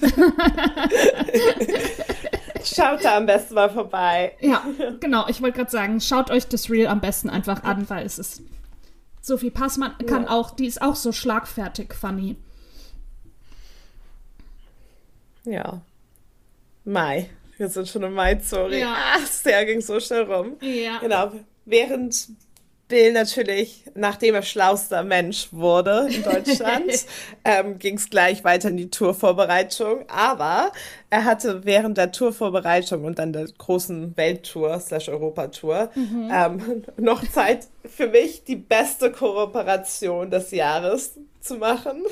Schaut da am besten mal vorbei. ja, genau, ich wollte gerade sagen, schaut euch das Reel am besten einfach an, weil es ist. Sophie Passmann kann Ja. auch, die ist auch so schlagfertig funny. Ja. Mai. Wir sind schon im Mai, sorry. Ja. Ah, Jahr ging so schnell rum. Ja. Genau. Während Bill natürlich, nachdem er schlauster Mensch wurde in Deutschland, ähm, ging es gleich weiter in die Tourvorbereitung. Aber er hatte während der Tourvorbereitung und dann der großen Welttour slash Europatour ähm, noch Zeit für mich, die beste Kooperation des Jahres zu machen.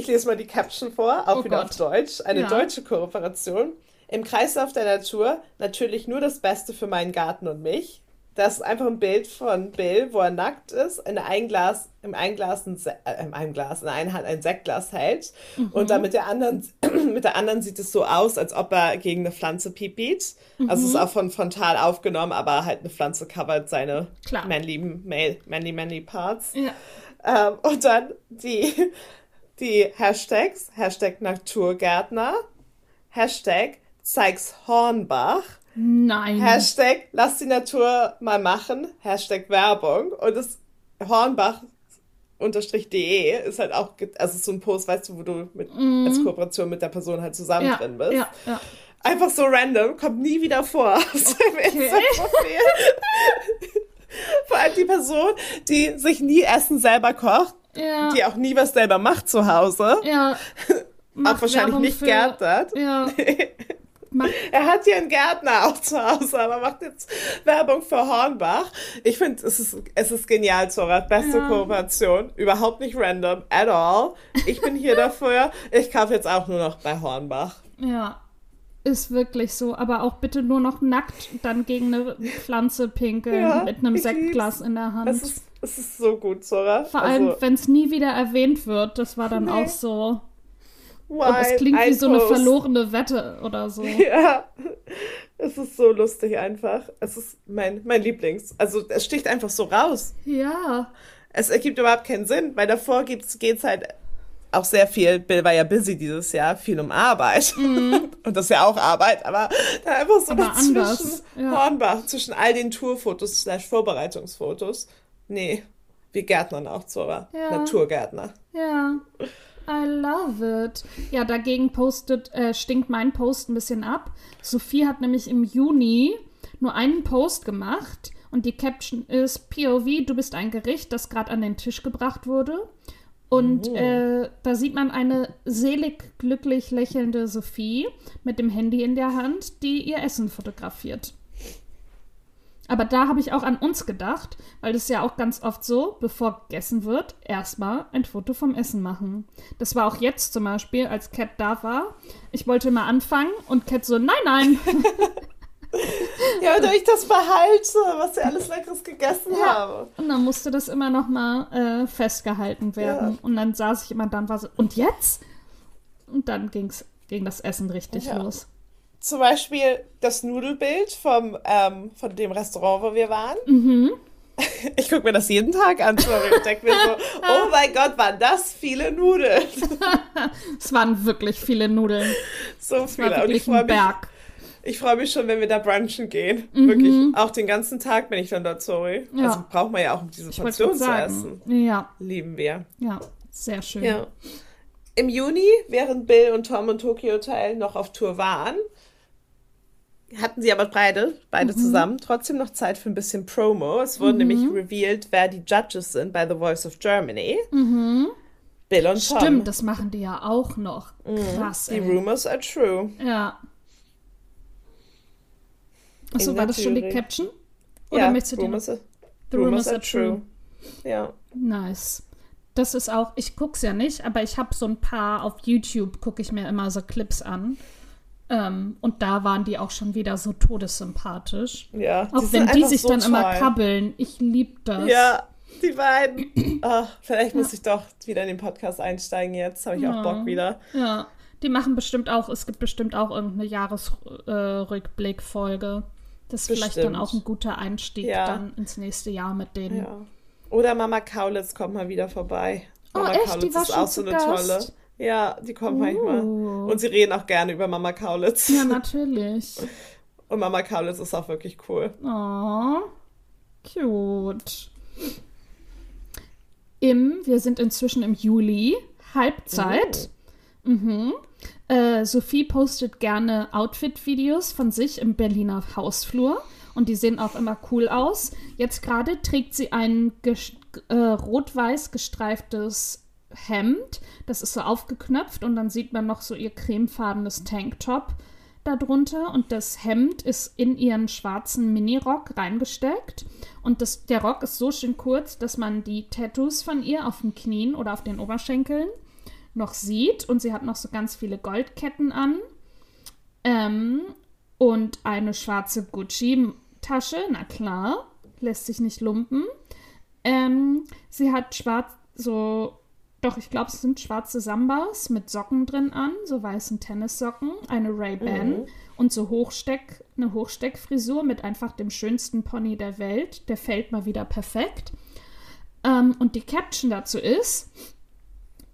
Ich lese mal die Caption vor, auch Oh wieder Gott. auf Deutsch. Eine Ja. deutsche Kooperation. Im Kreislauf der Natur natürlich nur das Beste für meinen Garten und mich. Das ist einfach ein Bild von Bill, wo er nackt ist, in ein Glas, im einen Glas, ein Se äh, in einem Glas, in der einen Hand ein Sektglas hält. Und dann mit der anderen, mit der anderen sieht es so aus, als ob er gegen eine Pflanze pipit. Also es ist auch von frontal aufgenommen, aber halt eine Pflanze covert seine Klar. manly, male, manly, manly Parts. Ja. Ähm, und dann die, die Hashtags, Hashtag Naturgärtner, Hashtag Zeigs Hornbach, Nein. Hashtag Lass die Natur mal machen, Hashtag Werbung und das Hornbach unterstrich de ist halt auch, also so ein Post, weißt du, wo du mit, als Kooperation mit der Person halt zusammen ja, drin bist. ja, ja. Einfach so random, kommt nie wieder vor seinem Insta-Profil. Vor allem die Person, die sich nie Essen selber kocht, Ja. die auch nie was selber macht zu Hause, Ja. auch Macht wahrscheinlich Werbung nicht für- gärtnert. Ja. Macht, Er hat hier einen Gärtner auch zu Hause, aber macht jetzt Werbung für Hornbach. Ich finde, es ist, es ist genial, Zora. Beste Ja. Kooperation. Überhaupt nicht random at all. Ich bin hier dafür. Ich kaufe jetzt auch nur noch bei Hornbach. ja. Ist wirklich so. Aber auch bitte nur noch nackt dann gegen eine Pflanze pinkeln Ja, mit einem Sektglas in der Hand. Es ist, es ist so gut, Zora. Vor allem, also, wenn es nie wieder erwähnt wird. Das war dann Nee. auch so. why Und es klingt wie ein so eine verlorene Wette oder so. Ja, es ist so lustig einfach. Es ist mein, mein Lieblings. Also es sticht einfach so raus. Ja. es ergibt überhaupt keinen Sinn, weil davor geht es halt auch sehr viel, Bill war ja busy dieses Jahr, viel um Arbeit. Mhm. Und das ist ja auch Arbeit, aber da einfach so aber zwischen ja. Hornbach, zwischen all den Tourfotos slash Vorbereitungsfotos. Nee, wir Gärtnern auch, Zora. Ja. Naturgärtner. Ja. I love it. Ja, dagegen postet, äh, stinkt mein Post ein bisschen ab. Sophie hat nämlich im Juni nur einen Post gemacht und die Caption ist POV, du bist ein Gericht, das gerade an den Tisch gebracht wurde. Und oh. äh, da sieht man eine selig glücklich lächelnde Sophie mit dem Handy in der Hand, die ihr Essen fotografiert. Aber da habe ich auch an uns gedacht, weil das ist ja auch ganz oft so, bevor gegessen wird, erstmal ein Foto vom Essen machen. Das war auch jetzt zum Beispiel, als Cat da war. Ich wollte mal anfangen und Cat so, nein, nein. ja, und ich das behalte, was ich alles Leckeres gegessen ja. habe. Und dann musste das immer noch mal äh, festgehalten werden. Ja. Und dann saß ich immer dann war so, und jetzt? Und dann ging's, ging das Essen richtig ja. los. Zum Beispiel das Nudelbild vom, ähm, von dem Restaurant, wo wir waren. Mhm. Ich gucke mir das jeden Tag an, sorry, und denke mir so, oh mein Gott, waren das viele Nudeln. es waren wirklich viele Nudeln. So viele. War wirklich und ich ein Berg. Ich freue mich schon, wenn wir da brunchen gehen. Mhm. Wirklich. Auch den ganzen Tag bin ich dann dort, sorry. Ja. Also braucht man ja auch, um diese Portion zu essen. Ja. Lieben wir. Ja, sehr schön. Ja. Im Juni, während Bill und Tom und Tokyo Hotel noch auf Tour waren, hatten sie aber beide, beide mhm. zusammen, trotzdem noch Zeit für ein bisschen Promo. Es wurde mhm. nämlich revealed, wer die Judges sind bei The Voice of Germany. Mhm. Bill und Tom. Stimmt, das machen die ja auch noch. Mhm. Krass. Die ey. Rumors are true. Ja. Achso, war das schon die Caption? Oder ja, möchtest du rumors, are, The rumors, rumors are, true. true. Ja. Nice. Das ist auch, ich guck's ja nicht, aber ich habe so ein paar auf YouTube, gucke ich mir immer so Clips an. Ähm, und da waren die auch schon wieder so todessympathisch. Ja. Auch wenn die sich so dann toll. immer kabbeln. Ich lieb das. Ja, die beiden. Ach, vielleicht ja. muss ich doch wieder in den Podcast einsteigen jetzt. Habe ich ja. auch Bock wieder. Ja. Die machen bestimmt auch, es gibt bestimmt auch irgendeine Jahresrückblickfolge. Äh, das ist Bestimmt. vielleicht dann auch ein guter Einstieg ja. dann ins nächste Jahr mit denen. Ja. Oder Mama Kaulitz kommt mal wieder vorbei. Oh, Mama echt? Kaulitz die war ist auch so eine Gast? tolle. Ja, die kommt uh. manchmal. Und sie reden auch gerne über Mama Kaulitz. Ja, natürlich. Und Mama Kaulitz ist auch wirklich cool. Oh, cute. Im, wir sind inzwischen im Juli, Halbzeit. Oh. Mhm. Äh, Sophie postet gerne Outfit-Videos von sich im Berliner Hausflur und die sehen auch immer cool aus. Jetzt gerade trägt sie ein äh, rot-weiß gestreiftes Hemd. Das ist so aufgeknöpft und dann sieht man noch so ihr cremefarbenes Tanktop darunter und das Hemd ist in ihren schwarzen Minirock reingesteckt und das, der Rock ist so schön kurz, dass man die Tattoos von ihr auf den Knien oder auf den Oberschenkeln noch sieht. Und sie hat noch so ganz viele Goldketten an. Ähm, und eine schwarze Gucci-Tasche, na klar, lässt sich nicht lumpen. Ähm, sie hat schwarz, so, doch, ich glaube, es sind schwarze Sambas mit Socken drin an, so weißen Tennissocken, eine Ray-Ban mhm. und so Hochsteck, eine Hochsteckfrisur mit einfach dem schönsten Pony der Welt. Der fällt mal wieder perfekt. Ähm, und die Caption dazu ist,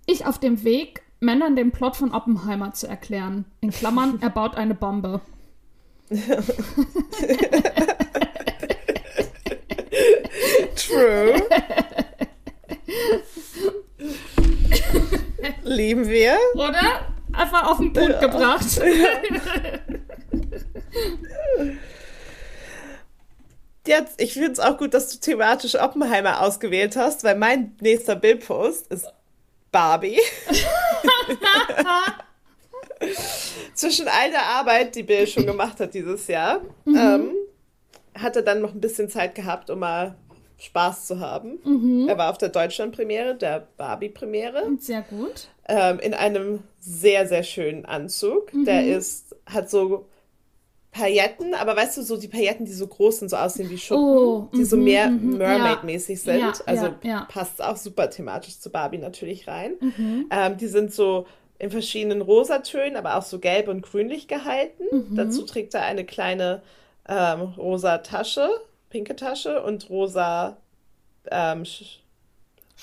ich auf dem Weg, Männern den Plot von Oppenheimer zu erklären. In Klammern, er baut eine Bombe. True. Lieben wir. Oder? Einfach auf den Punkt ja. gebracht. Jetzt, ich finde es auch gut, dass du thematisch Oppenheimer ausgewählt hast, weil mein nächster Bildpost ist Barbie. Zwischen all der Arbeit, die Bill schon gemacht hat dieses Jahr, mhm. ähm, hat er dann noch ein bisschen Zeit gehabt, um mal Spaß zu haben. Mhm. Er war auf der Deutschland-Premiere, der Barbie-Premiere. Sehr gut. Ähm, in einem sehr, sehr schönen Anzug. Mhm. Der ist, hat so Pailletten, aber weißt du, so die Pailletten, die so groß sind, so aussehen wie Schuppen, oh, die so mhm, mehr mhm, Mermaid-mäßig sind. Ja, also ja, passt auch super thematisch zu Barbie natürlich rein. Mhm. Ähm, die sind so in verschiedenen Rosatönen, aber auch so gelb und grünlich gehalten. Mhm. Dazu trägt er eine kleine ähm, rosa Tasche, pinke Tasche und rosa ähm,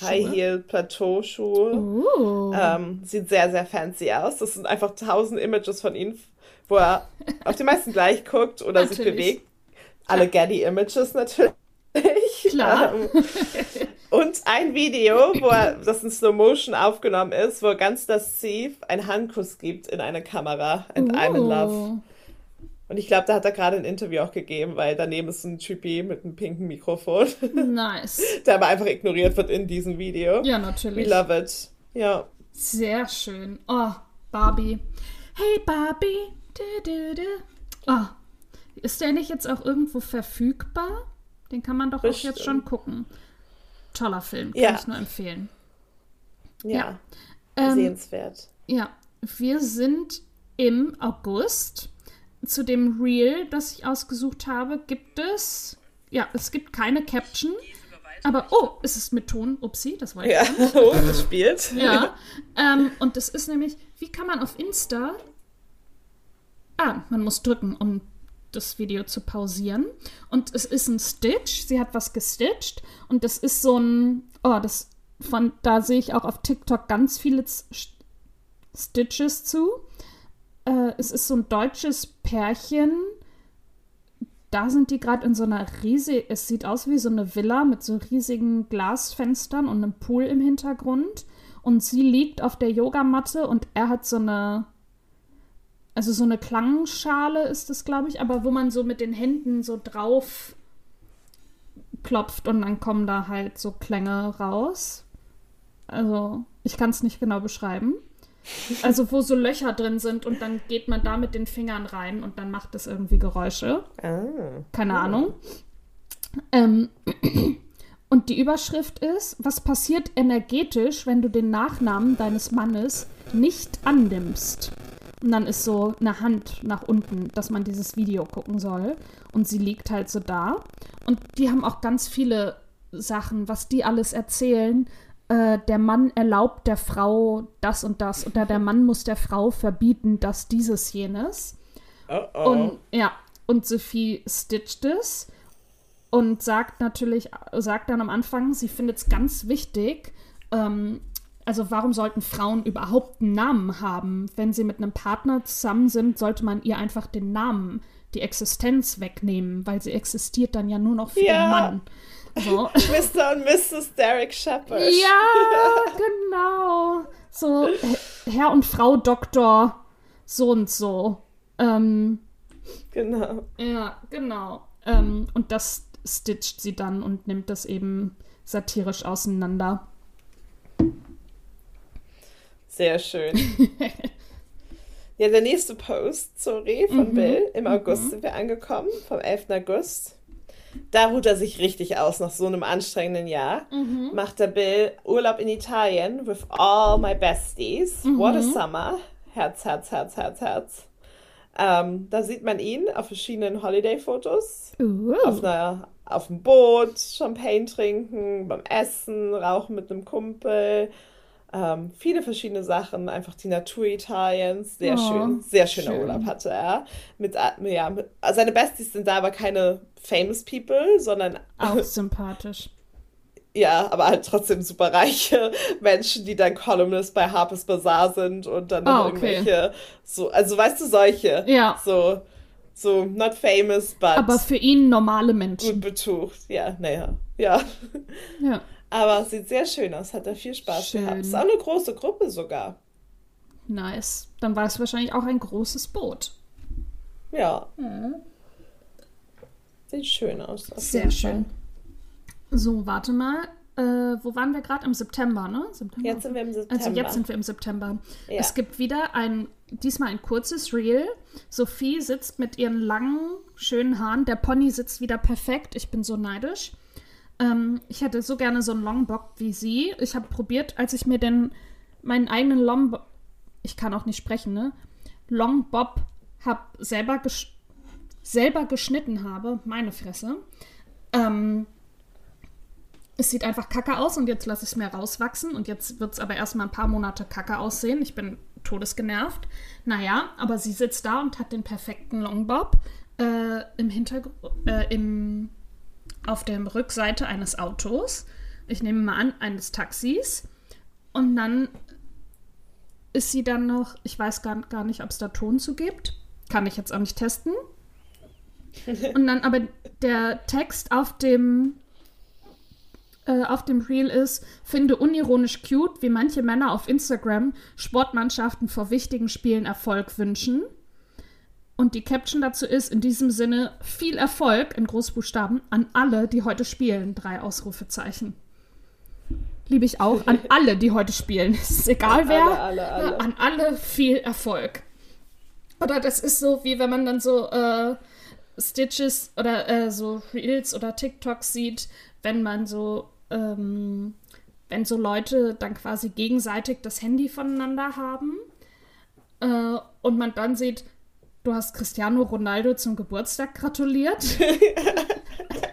High Heel Plateau-Schuhe. Uh. Ähm, sieht sehr, sehr fancy aus. Das sind einfach tausend Images von ihm, wo er auf die meisten gleich guckt oder sich Natürlich. bewegt. Alle Getty-Images natürlich. Klar. Ähm, und ein Video, wo er, das in Slow Motion aufgenommen ist, wo er ganz lasziv einen Handkuss gibt in eine Kamera. And I'm in love. Und ich glaube, da hat er gerade ein Interview auch gegeben, weil daneben ist ein Typi mit einem pinken Mikrofon, Nice. der aber einfach ignoriert wird in diesem Video. Ja, We natürlich. love it. Ja. Sehr schön. Oh, Barbie. Hey, Barbie. Oh. Ist der nicht jetzt auch irgendwo verfügbar? Den kann man doch auch Bestimmt. jetzt schon gucken. Toller Film, kann Ja. ich nur empfehlen. Ja. Ähm, Sehenswert. Ja, wir sind im August. Zu dem Reel, das ich ausgesucht habe, gibt es. Ja, es gibt keine Caption. Aber, oh, es ist mit Ton. Upsi, das wollte ich Ja, oh, das spielt. Ja. ähm, und das ist nämlich, wie kann man auf Insta. Ah, man muss drücken, um das Video zu pausieren. Und es ist ein Stitch. Sie hat was gestitcht. Und das ist so ein. Oh, das. Von, da sehe ich auch auf TikTok ganz viele Stitches zu. Äh, es ist so ein deutsches Pärchen. Da sind die gerade in so einer riesigen, es sieht aus wie so eine Villa mit so riesigen Glasfenstern und einem Pool im Hintergrund. Und sie liegt auf der Yogamatte und er hat so eine, also so eine Klangschale ist es, glaube ich, aber wo man so mit den Händen so drauf klopft und dann kommen da halt so Klänge raus. Also, ich kann es nicht genau beschreiben. Also, wo so Löcher drin sind und dann geht man da mit den Fingern rein und dann macht es irgendwie Geräusche. Ah. Keine Ahnung. Ähm, und die Überschrift ist, was passiert energetisch, wenn du den Nachnamen deines Mannes nicht annimmst? Und dann ist so eine Hand nach unten, dass man dieses Video gucken soll. Und sie liegt halt so da. Und die haben auch ganz viele Sachen, was die alles erzählen. Äh, der Mann erlaubt der Frau das und das. Oder der Mann muss der Frau verbieten, das, dieses, jenes. Oh, oh. Und ja, und Sophie stitcht es und sagt natürlich, sagt dann am Anfang, sie findet es ganz wichtig, ähm, also warum sollten Frauen überhaupt einen Namen haben? Wenn sie mit einem Partner zusammen sind, sollte man ihr einfach den Namen, die Existenz wegnehmen, weil sie existiert dann ja nur noch für Ja. den Mann. So. Mr. und Mrs. Derek Shepard. Ja, genau. So, Herr und Frau Doktor, so und so. Ähm, Genau. Ja, genau. Ähm, und das stitcht sie dann und nimmt das eben satirisch auseinander. Sehr schön. ja, der nächste Post, sorry, von Mhm. Bill. Im August sind wir angekommen, vom 11. August. Da ruht er sich richtig aus nach so einem anstrengenden Jahr. Mhm. Macht der Bill Urlaub in Italien with all my besties. What a Mhm. summer. Herz, Herz, Herz, Herz, Herz. Ähm, da sieht man ihn auf verschiedenen Holiday-Fotos. Uh. Auf, einer, auf dem Boot, Champagne trinken, beim Essen, rauchen mit einem Kumpel. Ähm, viele verschiedene Sachen, einfach die Natur Italiens. Sehr Oh, schön, sehr schöner schön. Urlaub hatte er. Mit, äh, ja, mit, also seine Besties sind da aber keine famous people, sondern Auch sympathisch. ja, aber halt trotzdem super reiche Menschen, die dann Columnist bei Harper's Bazaar sind und dann noch Ah, okay. irgendwelche, so, also weißt du, solche. Ja. So, so not famous, but Aber für ihn normale gut Menschen. betucht. Ja, naja, ja. Ja. Aber es sieht sehr schön aus, hat er viel Spaß Schön. gehabt. Ist auch eine große Gruppe sogar. Nice. Dann war es wahrscheinlich auch ein großes Boot. Ja. Sieht schön aus. Sehr schön. So, warte mal. Äh, wo waren wir gerade? Im September, ne? September. Jetzt sind wir im September. Also jetzt sind wir im September. Ja. Es gibt wieder ein, diesmal ein kurzes Reel. Sophie sitzt mit ihren langen, schönen Haaren. Der Pony sitzt wieder perfekt. Ich bin so neidisch. Ähm, ich hätte so gerne so einen Longbob wie sie. Ich habe probiert, als ich mir den, meinen eigenen Longbob, ich kann auch nicht sprechen, ne? Longbob hab selber, gesch selber geschnitten habe. Meine Fresse. Ähm, es sieht einfach kacke aus und jetzt lasse ich es mir rauswachsen und jetzt wird es aber erstmal ein paar Monate kacke aussehen. Ich bin todesgenervt. Naja, aber sie sitzt da und hat den perfekten Longbob äh, im Hintergrund, äh, im, auf der Rückseite eines Autos. ich nehme mal an, eines Taxis. Und dann ist sie dann noch, ich weiß gar, gar nicht, ob es da Ton zu gibt. Kann ich jetzt auch nicht testen. Und dann aber der Text auf dem äh, auf dem Reel ist, finde unironisch cute, wie manche Männer auf Instagram Sportmannschaften vor wichtigen Spielen Erfolg wünschen. Und die Caption dazu ist in diesem Sinne viel Erfolg in Großbuchstaben an alle, die heute spielen. Drei Ausrufezeichen. Liebe ich auch. An alle, die heute spielen. Es ist egal wer. Alle, alle, alle. An alle viel Erfolg. Oder das ist so, wie wenn man dann so äh, Stitches oder äh, so Reels oder TikToks sieht, wenn man so, ähm, wenn so Leute dann quasi gegenseitig das Handy voneinander haben äh, und man dann sieht, du hast Cristiano Ronaldo zum Geburtstag gratuliert.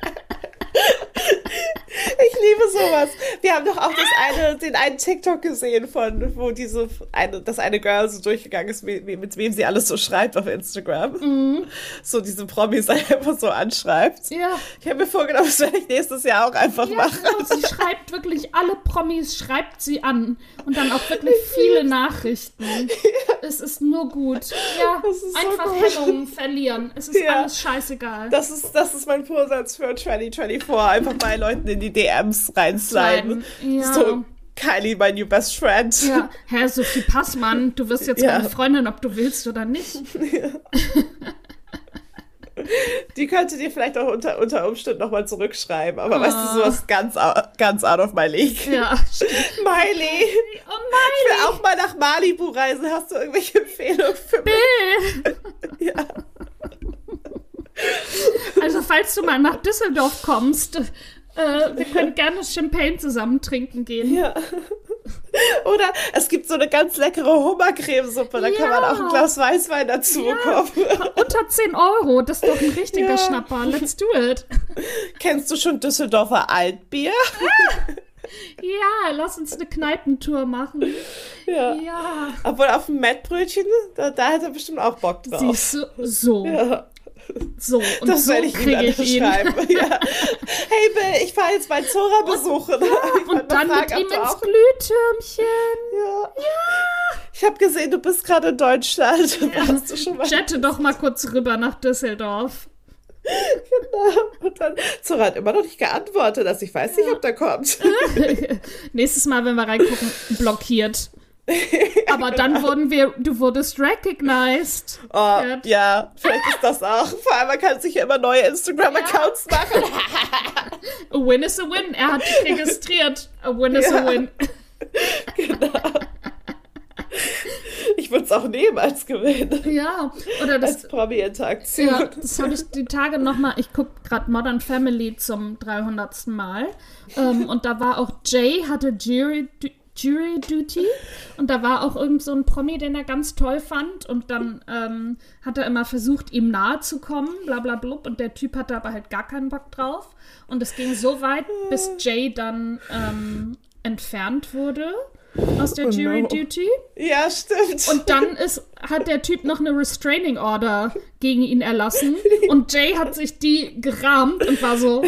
Ich liebe sowas. Wir haben doch auch das eine, den einen TikTok gesehen von, wo diese eine, das eine Girl so durchgegangen ist, mit, mit wem sie alles so schreibt auf Instagram. Mhm. So diese Promis einfach so anschreibt. Ja. Ich habe mir vorgenommen, das werde ich nächstes Jahr auch einfach Ja, machen. genau, sie schreibt wirklich alle Promis, schreibt sie an. Und dann auch wirklich viele Nachrichten. Es ist nur gut. Ja, so einfach gut. Hemmungen verlieren. Es ist Ja. alles scheißegal. Das ist, das ist mein Vorsatz für 2024. Einfach bei Leuten in die DMs reinsliden. Sliden, ja. So, Kylie, my new best friend. ja, Herr Sophie Passmann, du wirst jetzt Ja. meine Freundin, ob du willst oder nicht. Die könnte dir vielleicht auch unter, unter Umständen nochmal zurückschreiben. Aber Ah. weißt du, sowas ganz, ganz out of my league. Ja. Miley, Oh ich will mein auch mal nach Malibu reisen. Hast du irgendwelche Empfehlungen für mich? Bill! Ja. Also, falls du mal nach Düsseldorf kommst, äh, wir können gerne Champagne zusammen trinken gehen. ja. Oder es gibt so eine ganz leckere Hummercremesuppe. Da kann man Ja. auch ein Glas Weißwein dazu Ja. bekommen. Unter 10 Euro, das ist doch ein richtiger Ja. Schnapper. Let's do it. Kennst du schon Düsseldorfer Altbier? Ja, lass uns eine Kneipentour machen. Ja. Ja. Obwohl auf dem Mettbrötchen, da, da hat er bestimmt auch Bock drauf. Siehst du, so, Ja, so. Und das so werde ich kriege ich ihn. schreiben. Ja. Hey Bill, ich fahre jetzt bei Zora besuchen. Mal Und dann fragen, mit ihm ins auch- Glühtürmchen. Ja. Ich habe gesehen, du bist gerade in Deutschland. Warst du schon mal? Jette doch mal kurz rüber nach Düsseldorf. Genau. Und dann, Zora hat immer noch nicht geantwortet, dass ich weiß nicht, ob der kommt. Nächstes Mal, wenn wir reingucken, blockiert. Aber dann wurden wir, du wurdest recognized. Oh, Ja. ja, vielleicht ist das auch. Vor allem, man kann sich ja immer neue Instagram-Accounts machen. A win is a win. Er hat dich registriert. A win is a Ja. win. Ich würde es auch nehmen als Gewinn. Ja, oder Als das, Promi-Interaktion. ja, das habe ich die Tage nochmal, ich gucke gerade Modern Family zum 300. Mal ähm, und da war auch Jay, hatte Du- Jury Duty und da war auch irgend so ein Promi, den er ganz toll fand und dann ähm, hat er immer versucht, ihm nahe zu kommen, bla bla blub und der Typ hatte aber halt gar keinen Bock drauf und es ging so weit, bis Jay dann ähm, entfernt wurde aus der Oh Jury no. Duty. Ja, stimmt. Und dann ist, hat der Typ noch eine Restraining Order gegen ihn erlassen. Und Jay hat sich die gerahmt und war so,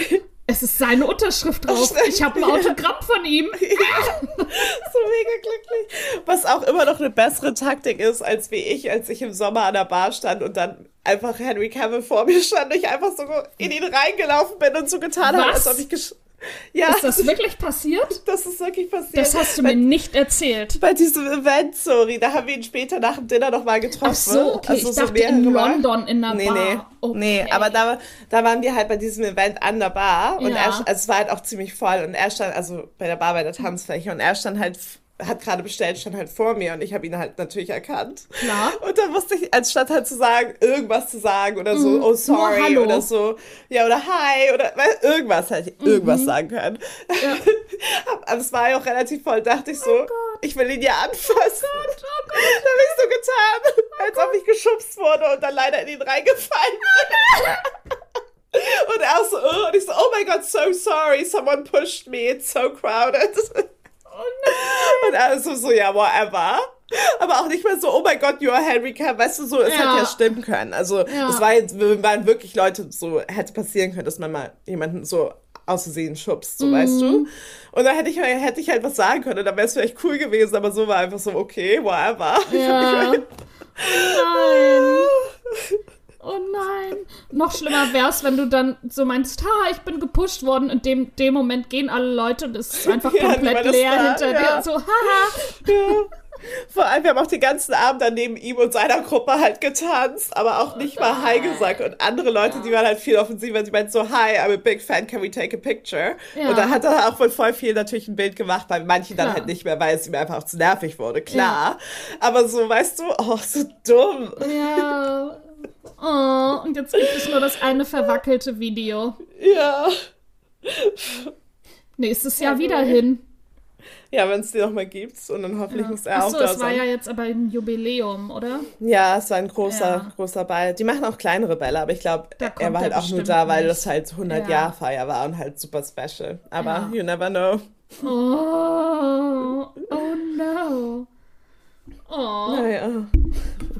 es ist seine Unterschrift drauf. Ich habe ein Autogramm von ihm. so mega glücklich. Was auch immer noch eine bessere Taktik ist, als wie ich, als ich im Sommer an der Bar stand und dann einfach Henry Cavill vor mir stand und ich einfach so in ihn reingelaufen bin und so getan habe, als ob ich gesch Ja, Ist das wirklich passiert? das ist wirklich passiert. Das hast du bei, mir nicht erzählt. bei diesem Event, sorry, da haben wir ihn später nach dem Dinner nochmal getroffen. Ach so, okay. Also ich so dachte in Mal. London in einer Nee, Bar. nee. Okay. Nee, aber da, da waren wir halt bei diesem Event an der Bar und Ja. er, also es war halt auch ziemlich voll und er stand, also bei der Bar bei der Tanzfläche und er stand halt, hat gerade bestellt, stand halt vor mir und ich habe ihn halt natürlich erkannt. Klar. Und dann musste ich, anstatt halt zu sagen, irgendwas zu sagen oder so, Mhm. oh sorry oder so, ja oder hi oder weil, irgendwas hätte ich irgendwas Mhm. sagen können. Aber es war ja auch relativ voll, dachte ich so, ich will ihn ja anfassen. Oh Gott, oh Gott. Da habe ich so getan, als ob ich geschubst wurde und dann leider in ihn reingefallen bin. Und er so, oh, und ich so, oh my god, so sorry, someone pushed me, it's so crowded. Und er so, so, ja, whatever. Aber auch nicht mehr so, oh my god, you are Henry Cavill. Weißt du, so, es Ja. hätte ja stimmen können. Also, Ja. es war jetzt, waren wirklich Leute, so hätte passieren können, dass man mal jemanden so aus Versehen schubst, so weißt du. Und da hätte ich, hätte ich halt was sagen können, da wäre es vielleicht cool gewesen, aber so war einfach so, okay, whatever. Ja. Nein. Oh nein. Noch schlimmer wäre es, wenn du dann so meinst, ha, ich bin gepusht worden. Und in dem, dem Moment gehen alle Leute und es ist einfach Ja, komplett leer da, hinter ja. dir. So, haha. Ja. Vor allem, wir haben auch den ganzen Abend dann neben ihm und seiner Gruppe halt getanzt, aber auch nicht mal Hi gesagt. Und andere Leute, die waren halt viel offensiver, die meinten so, Hi, I'm a big fan, can we take a picture? Ja. Und da hat er auch von voll viel natürlich ein Bild gemacht, bei manchen dann Klar. halt nicht mehr, weil es ihm einfach auch zu nervig wurde, klar. Aber so, weißt du, oh, so dumm. Ja. Oh, und jetzt gibt es nur das eine verwackelte Video. Ja. Nächstes Jahr wieder hin. Ja, wenn es die noch mal gibt. Und dann hoffentlich muss er auch Achso, da es war sein. ja jetzt aber ein Jubiläum, oder? Ja, es war ein großer, Ja. großer Ball. Die machen auch kleinere Bälle, aber ich glaube, er war halt auch nur da, weil nicht. das halt 100 Ja. Jahre Feier war und halt super special. Aber Ja. you never know. Oh, oh no. Oh, Naja,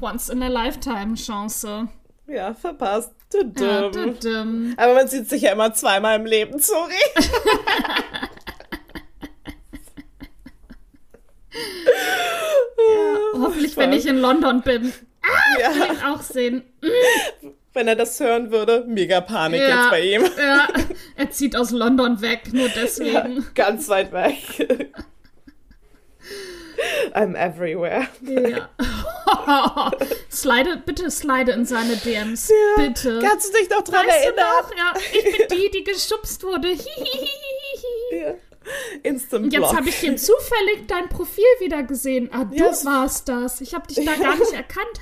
once in a lifetime Chance. ja, verpasst. Du Ja, dumm. düdüm. Aber man sieht sich ja immer zweimal im Leben, sorry. Hoffentlich, wenn ich in London bin. Ja, Will ich auch sehen. wenn er das hören würde, mega Panik Ja. jetzt bei ihm. Ja, er zieht aus London weg, nur Ja, deswegen. ganz weit weg. I'm everywhere. Ja. slide, bitte slide in seine DMs. Ja. Bitte. Kannst du dich noch dran Weißt erinnern? noch? Ja, ich bin die, die geschubst wurde. Hihihihihi. Ja. Instant Und jetzt Block. habe ich hier zufällig dein Profil wieder gesehen. Ah, du Yes. warst das. Ich habe dich da gar nicht erkannt.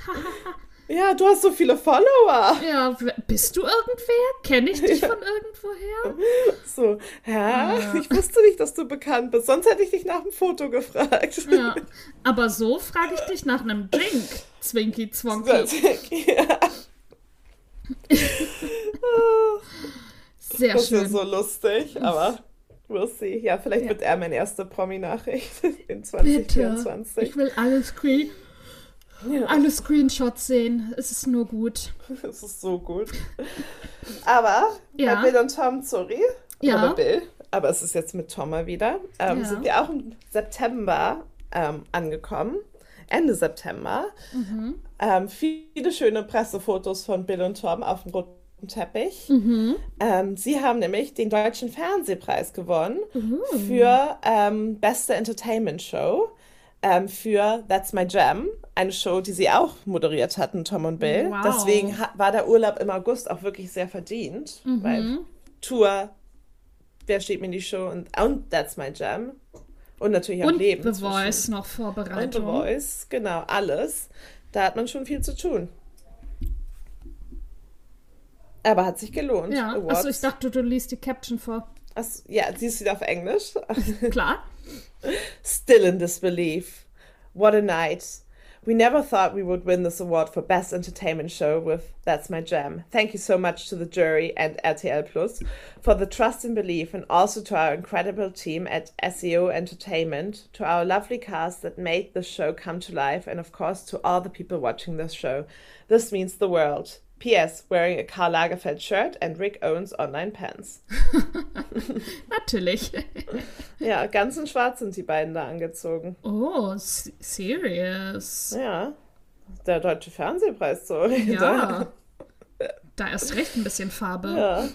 Ja, du hast so viele Follower. ja, bist du irgendwer? Kenne ich dich von irgendwoher? So, hä? Ich wusste nicht, dass du bekannt bist. Sonst hätte ich dich nach dem Foto gefragt. Ja. Aber so frage ich dich nach einem Drink, Zwinky Zwonky. ja, Sehr das ist schön. so lustig, aber we'll see. Ja, vielleicht Ja. wird er meine erste Promi-Nachricht in Bitte. 2024. Ich will alle, Screen Ja, alle Screenshots sehen. Es ist nur gut. das ist so gut. Aber Ja. bei Bill und Tom, sorry. Ja. Oder Bill. Aber es ist jetzt mit Tom mal wieder. Ähm, Ja. Sind wir auch im September ähm, angekommen. Ende September. Mhm. Ähm, viele schöne Pressefotos von Bill und Tom auf dem roten Teppich. Mhm. Ähm, sie haben nämlich den Deutschen Fernsehpreis gewonnen Uh. für ähm, beste Entertainment Show ähm, für That's My Jam, eine Show, die sie auch moderiert hatten, Tom und Bill. Wow. Deswegen war der Urlaub im August auch wirklich sehr verdient, Mhm. weil Tour, Wer steht mir in die Show und, und That's My Jam und natürlich auch Und Leben. The Voice noch und The. Voice, genau, alles. Da hat man schon viel zu tun. Aber hat sich gelohnt. Ja, Awards. achso, ich dachte, du liest die Caption vor. Ja, siehst du wieder auf Englisch? Klar. Still in disbelief. What a night. We never thought we would win this award for Best Entertainment Show with That's My Jam. Thank you so much to the jury and RTL Plus for the trust and belief, and also to our incredible team at SEO Entertainment, to our lovely cast that made this show come to life, and of course to all the people watching this show. This means the world. P.S. Wearing a Karl Lagerfeld shirt and Rick Owens online pants. Natürlich. Ja, ganz in schwarz sind die beiden da angezogen. Oh, serious. Ja, der deutsche Fernsehpreis so. Ja. Da erst recht ein bisschen Farbe. ja.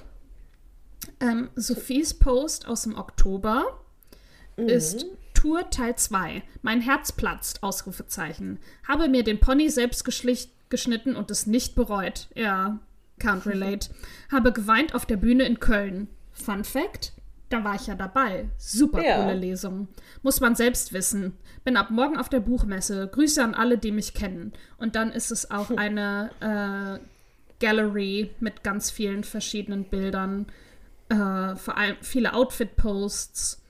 Ähm, Sophies Post aus dem Oktober ist Tour Teil 2. Mein Herz platzt, Ausrufezeichen. Habe mir den Pony selbst geschlicht, geschnitten und es nicht bereut. Ja, can't relate. Habe geweint auf der Bühne in Köln. Fun Fact, da war ich ja dabei. Super Ja. coole Lesung. Muss man selbst wissen. Bin ab morgen auf der Buchmesse. Grüße an alle, die mich kennen. Und dann ist es auch eine äh, Gallery mit ganz vielen verschiedenen Bildern. Äh, vor allem viele Outfit-Posts.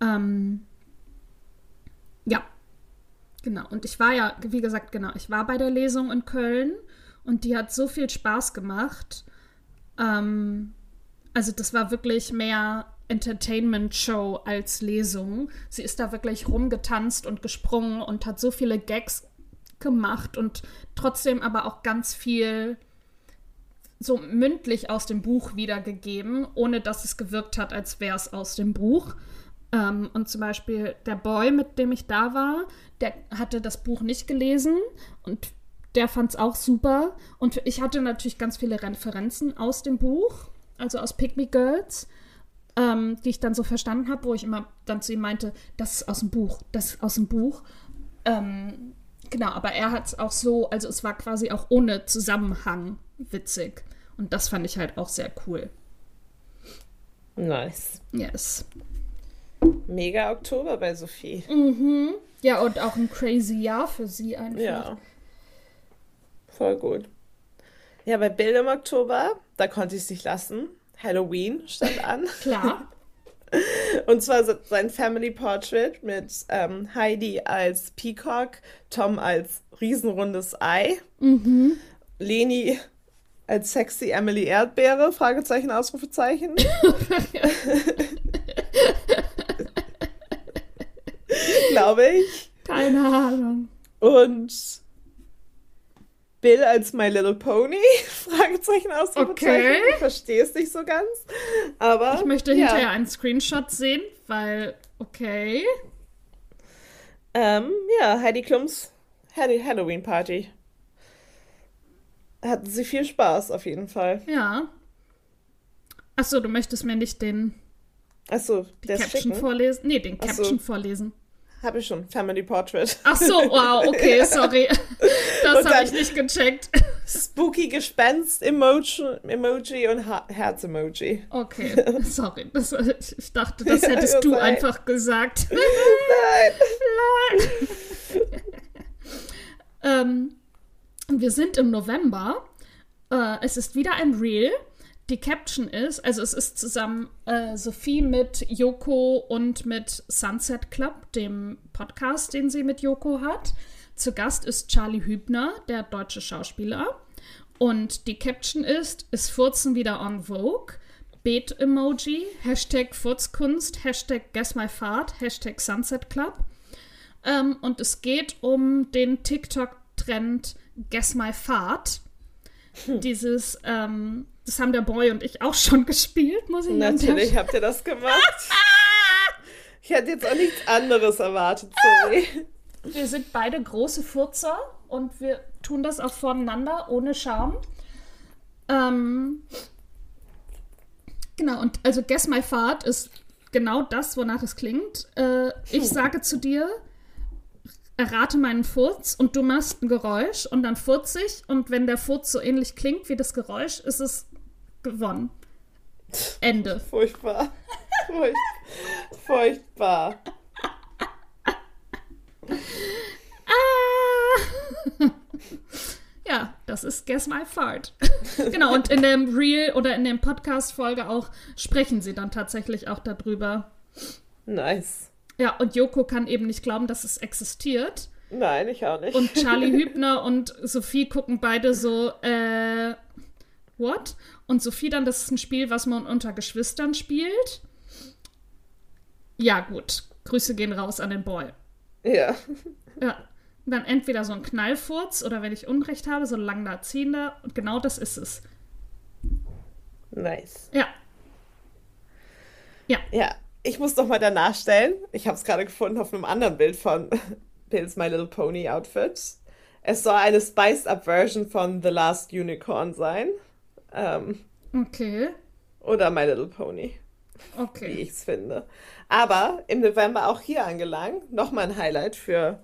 Ähm, genau. Und ich war ja, wie gesagt, genau, ich war bei der Lesung in Köln und die hat so viel Spaß gemacht. Ähm, also das war wirklich mehr Entertainment-Show als Lesung. Sie ist da wirklich rumgetanzt und gesprungen und hat so viele Gags gemacht und trotzdem aber auch ganz viel so mündlich aus dem Buch wiedergegeben, ohne dass es gewirkt hat, als wäre es aus dem Buch. Ähm, und zum Beispiel der Boy, mit dem ich da war, der hatte das Buch nicht gelesen und der fand es auch super. Und ich hatte natürlich ganz viele Referenzen aus dem Buch, also aus Pick Me Girls, ähm, die ich dann so verstanden habe, wo ich immer dann zu ihm meinte, das ist aus dem Buch, das ist aus dem Buch. Ähm, genau, aber er hat es auch so, also es war quasi auch ohne Zusammenhang witzig. Und das fand ich halt auch sehr cool. Nice. Yes. Mega Oktober bei Sophie. Mhm. Ja, und auch ein crazy Jahr für sie einfach. Ja. Voll gut. Ja, bei Bill im Oktober, da konnte ich es nicht lassen. Halloween stand an. Klar. Und zwar sein Family Portrait mit ähm, Heidi als Peacock, Tom als riesenrundes Ei, Mhm. Leni als sexy Emily Erdbeere, Fragezeichen, Ausrufezeichen. Glaube ich. Keine Ahnung. Und Bill als My Little Pony, Fragezeichen, Ausrufezeichen. Okay. Ich verstehe es nicht so ganz. Aber Ich möchte ja. hinterher einen Screenshot sehen, weil, okay. Ähm, ja, Heidi Klums Hall- Halloween Party. Hatten sie viel Spaß, auf jeden Fall. Ja. Achso, du möchtest mir nicht den Achso, die Caption schicken. vorlesen? Nee, den Ach so. Caption vorlesen. Habe ich schon. Family Portrait. Ach so, wow, okay, sorry. Das habe ich nicht gecheckt. Spooky Gespenst Emoji, Emoji und Herz Emoji. Okay, sorry. Das, ich dachte, das hättest Ja, du sei- einfach gesagt. Nein. ähm, wir sind im November. Äh, es ist wieder ein Reel. Die Caption ist, also es ist zusammen äh, Sophie mit Yoko und mit Sunset Club, dem Podcast, den sie mit Yoko hat. Zu Gast ist Charlie Hübner, der deutsche Schauspieler. Und die Caption ist, ist Furzen wieder on Vogue? Bet-Emoji, Hashtag Furzkunst, Hashtag Guess My Fahrt, Hashtag Sunset Club. Ähm, und es geht um den TikTok-Trend Guess My Fahrt. Dieses, ähm, das haben der Boy und ich auch schon gespielt, muss ich der Natürlich habt ihr das gemacht. Ich hätte jetzt auch nichts anderes erwartet, sorry. Wir sind beide große Furzer und wir tun das auch voneinander ohne Scham. Ähm, genau, und also Guess My Fahrt ist genau das, wonach es klingt. Äh, ich sage zu dir, errate meinen Furz und du machst ein Geräusch und dann furz ich und wenn der Furz so ähnlich klingt wie das Geräusch, ist es gewonnen. Ende. Furchtbar. Furcht, furchtbar. Ah! ja, das ist Guess My Fart. genau, und in dem Reel oder in dem Podcast-Folge auch sprechen sie dann tatsächlich auch darüber. Nice. Ja, und Joko kann eben nicht glauben, dass es existiert. Nein, ich auch nicht. Und Charlie Hübner und Sophie gucken beide so, äh, what? Und Sophie dann, das ist ein Spiel, was man unter Geschwistern spielt. Ja, gut. Grüße gehen raus an den Boy. ja. Ja. Und dann entweder so ein Knallfurz oder wenn ich Unrecht habe, so ein langender Ziehender. Und genau das ist es. Nice. Ja. Ja, ich muss noch mal danach stellen. Ich habe es gerade gefunden auf einem anderen Bild von Bill's My Little Pony Outfit. Es soll eine spiced up Version von The Last Unicorn sein. Ähm, Okay. oder My Little Pony, wie Okay. ich es finde. Aber im November auch hier angelangt. Nochmal ein Highlight für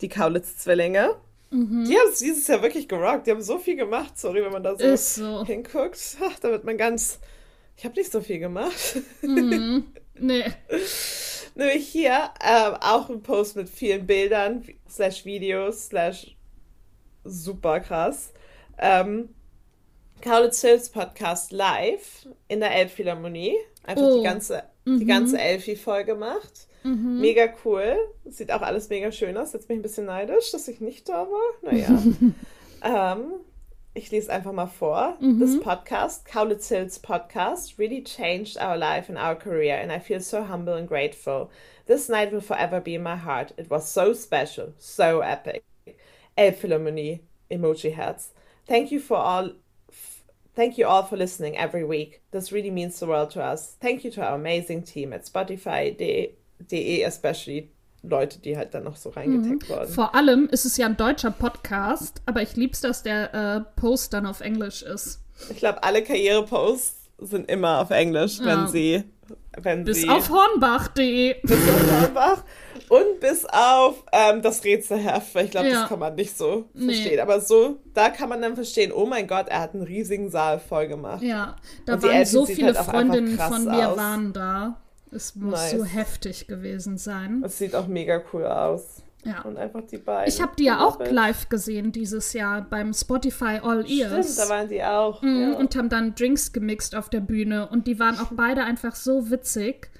die Kaulitz-Zwillinge. Mhm. Die haben es dieses Jahr wirklich gerockt. Die haben so viel gemacht. Sorry, wenn man da so so. hinguckt. Ach, da wird man ganz. Ich habe nicht so viel gemacht. Mhm. Nee. Nämlich hier ähm, auch ein Post mit vielen Bildern, slash Videos, slash super krass. Ähm, Kaulitz Hills Podcast live in der Elbphilharmonie. Einfach Oh. die ganze, die ganze Elfi voll gemacht. Mega cool. Sieht auch alles mega schön aus. Jetzt bin ich ein bisschen neidisch, dass ich nicht da war. Naja. ähm, ich lese einfach mal vor. This podcast, Kaulitz Hills podcast, really changed our life and our career, and I feel so humble and grateful. This night will forever be in my heart. It was so special, so epic. Elbphilharmonie, Emoji Herz. Thank you for all. Thank you all for listening every week. This really means the world to us. Thank you to our amazing team at Spotify.de, especially Leute, die halt dann noch so reingetaggt wurden. Vor allem ist es ja ein deutscher Podcast, aber ich lieb's, dass der äh, Post dann auf Englisch ist. Ich glaube, alle Karriereposts sind immer auf Englisch, Ja. wenn sie. Wenn Bis sie auf hornbach.de. bis auf Hornbach und bis auf ähm, das Rätselheft, weil ich glaube, Ja. das kann man nicht so Nee. verstehen. Aber so, da kann man dann verstehen, oh mein Gott, er hat einen riesigen Saal voll gemacht. Ja, da Und waren so viele halt Freundinnen von mir aus. waren da. Es muss Nice. so heftig gewesen sein. Das sieht auch mega cool aus. Ja. Und einfach die beiden. Ich habe die ja auch live gesehen dieses Jahr beim Spotify All Stimmt, Ears. da waren die auch. Mhm, ja. Und haben dann Drinks gemixt auf der Bühne und die waren auch beide einfach so witzig.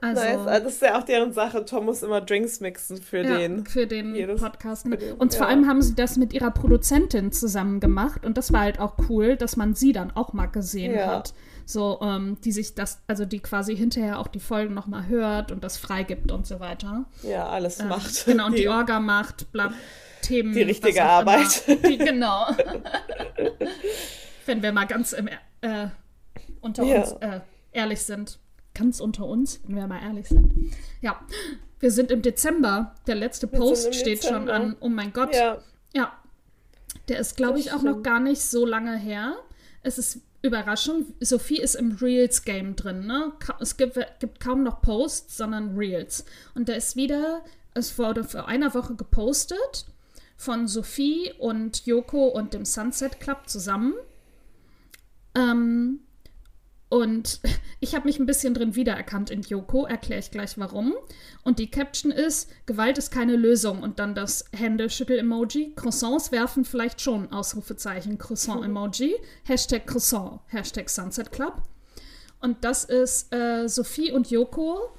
Also, Nice. Also Das ist ja auch deren Sache. Tom muss immer Drinks mixen für ja, den. für den jedes- Podcast. für den- und vor ja. allem haben sie das mit ihrer Produzentin zusammen gemacht und das war halt auch cool, dass man sie dann auch mal gesehen Ja. hat. So, ähm, die sich das, also die quasi hinterher auch die Folgen nochmal hört und das freigibt und so weiter. Ja, alles Ähm, macht. Genau, und die, Orga macht, bla, Themen. Die richtige Arbeit. Die, genau. Wenn wir mal ganz im, äh, unter uns äh, ehrlich sind. Ganz unter uns, wenn wir mal ehrlich sind. Ja, wir sind im Dezember. Der letzte Wir Post steht schon Dezember. an. Oh mein Gott. Ja, Ja. Der ist, glaube ich, auch noch gar nicht so lange her. Es ist überraschend. Sophie ist im Reels-Game drin. Ne? Es gibt, gibt kaum noch Posts, sondern Reels. Und da ist wieder, es wurde vor einer Woche gepostet von Sophie und Joko und dem Sunset Club zusammen. Ähm, und ich habe mich ein bisschen drin wiedererkannt in Yoko, erkläre ich gleich warum. Und die Caption ist, Gewalt ist keine Lösung. Und dann das Händeschüttel-Emoji. Croissants werfen vielleicht schon, Ausrufezeichen, Croissant-Emoji. Hashtag Croissant, Hashtag Sunset Club. Und das ist äh, Sophie und Yoko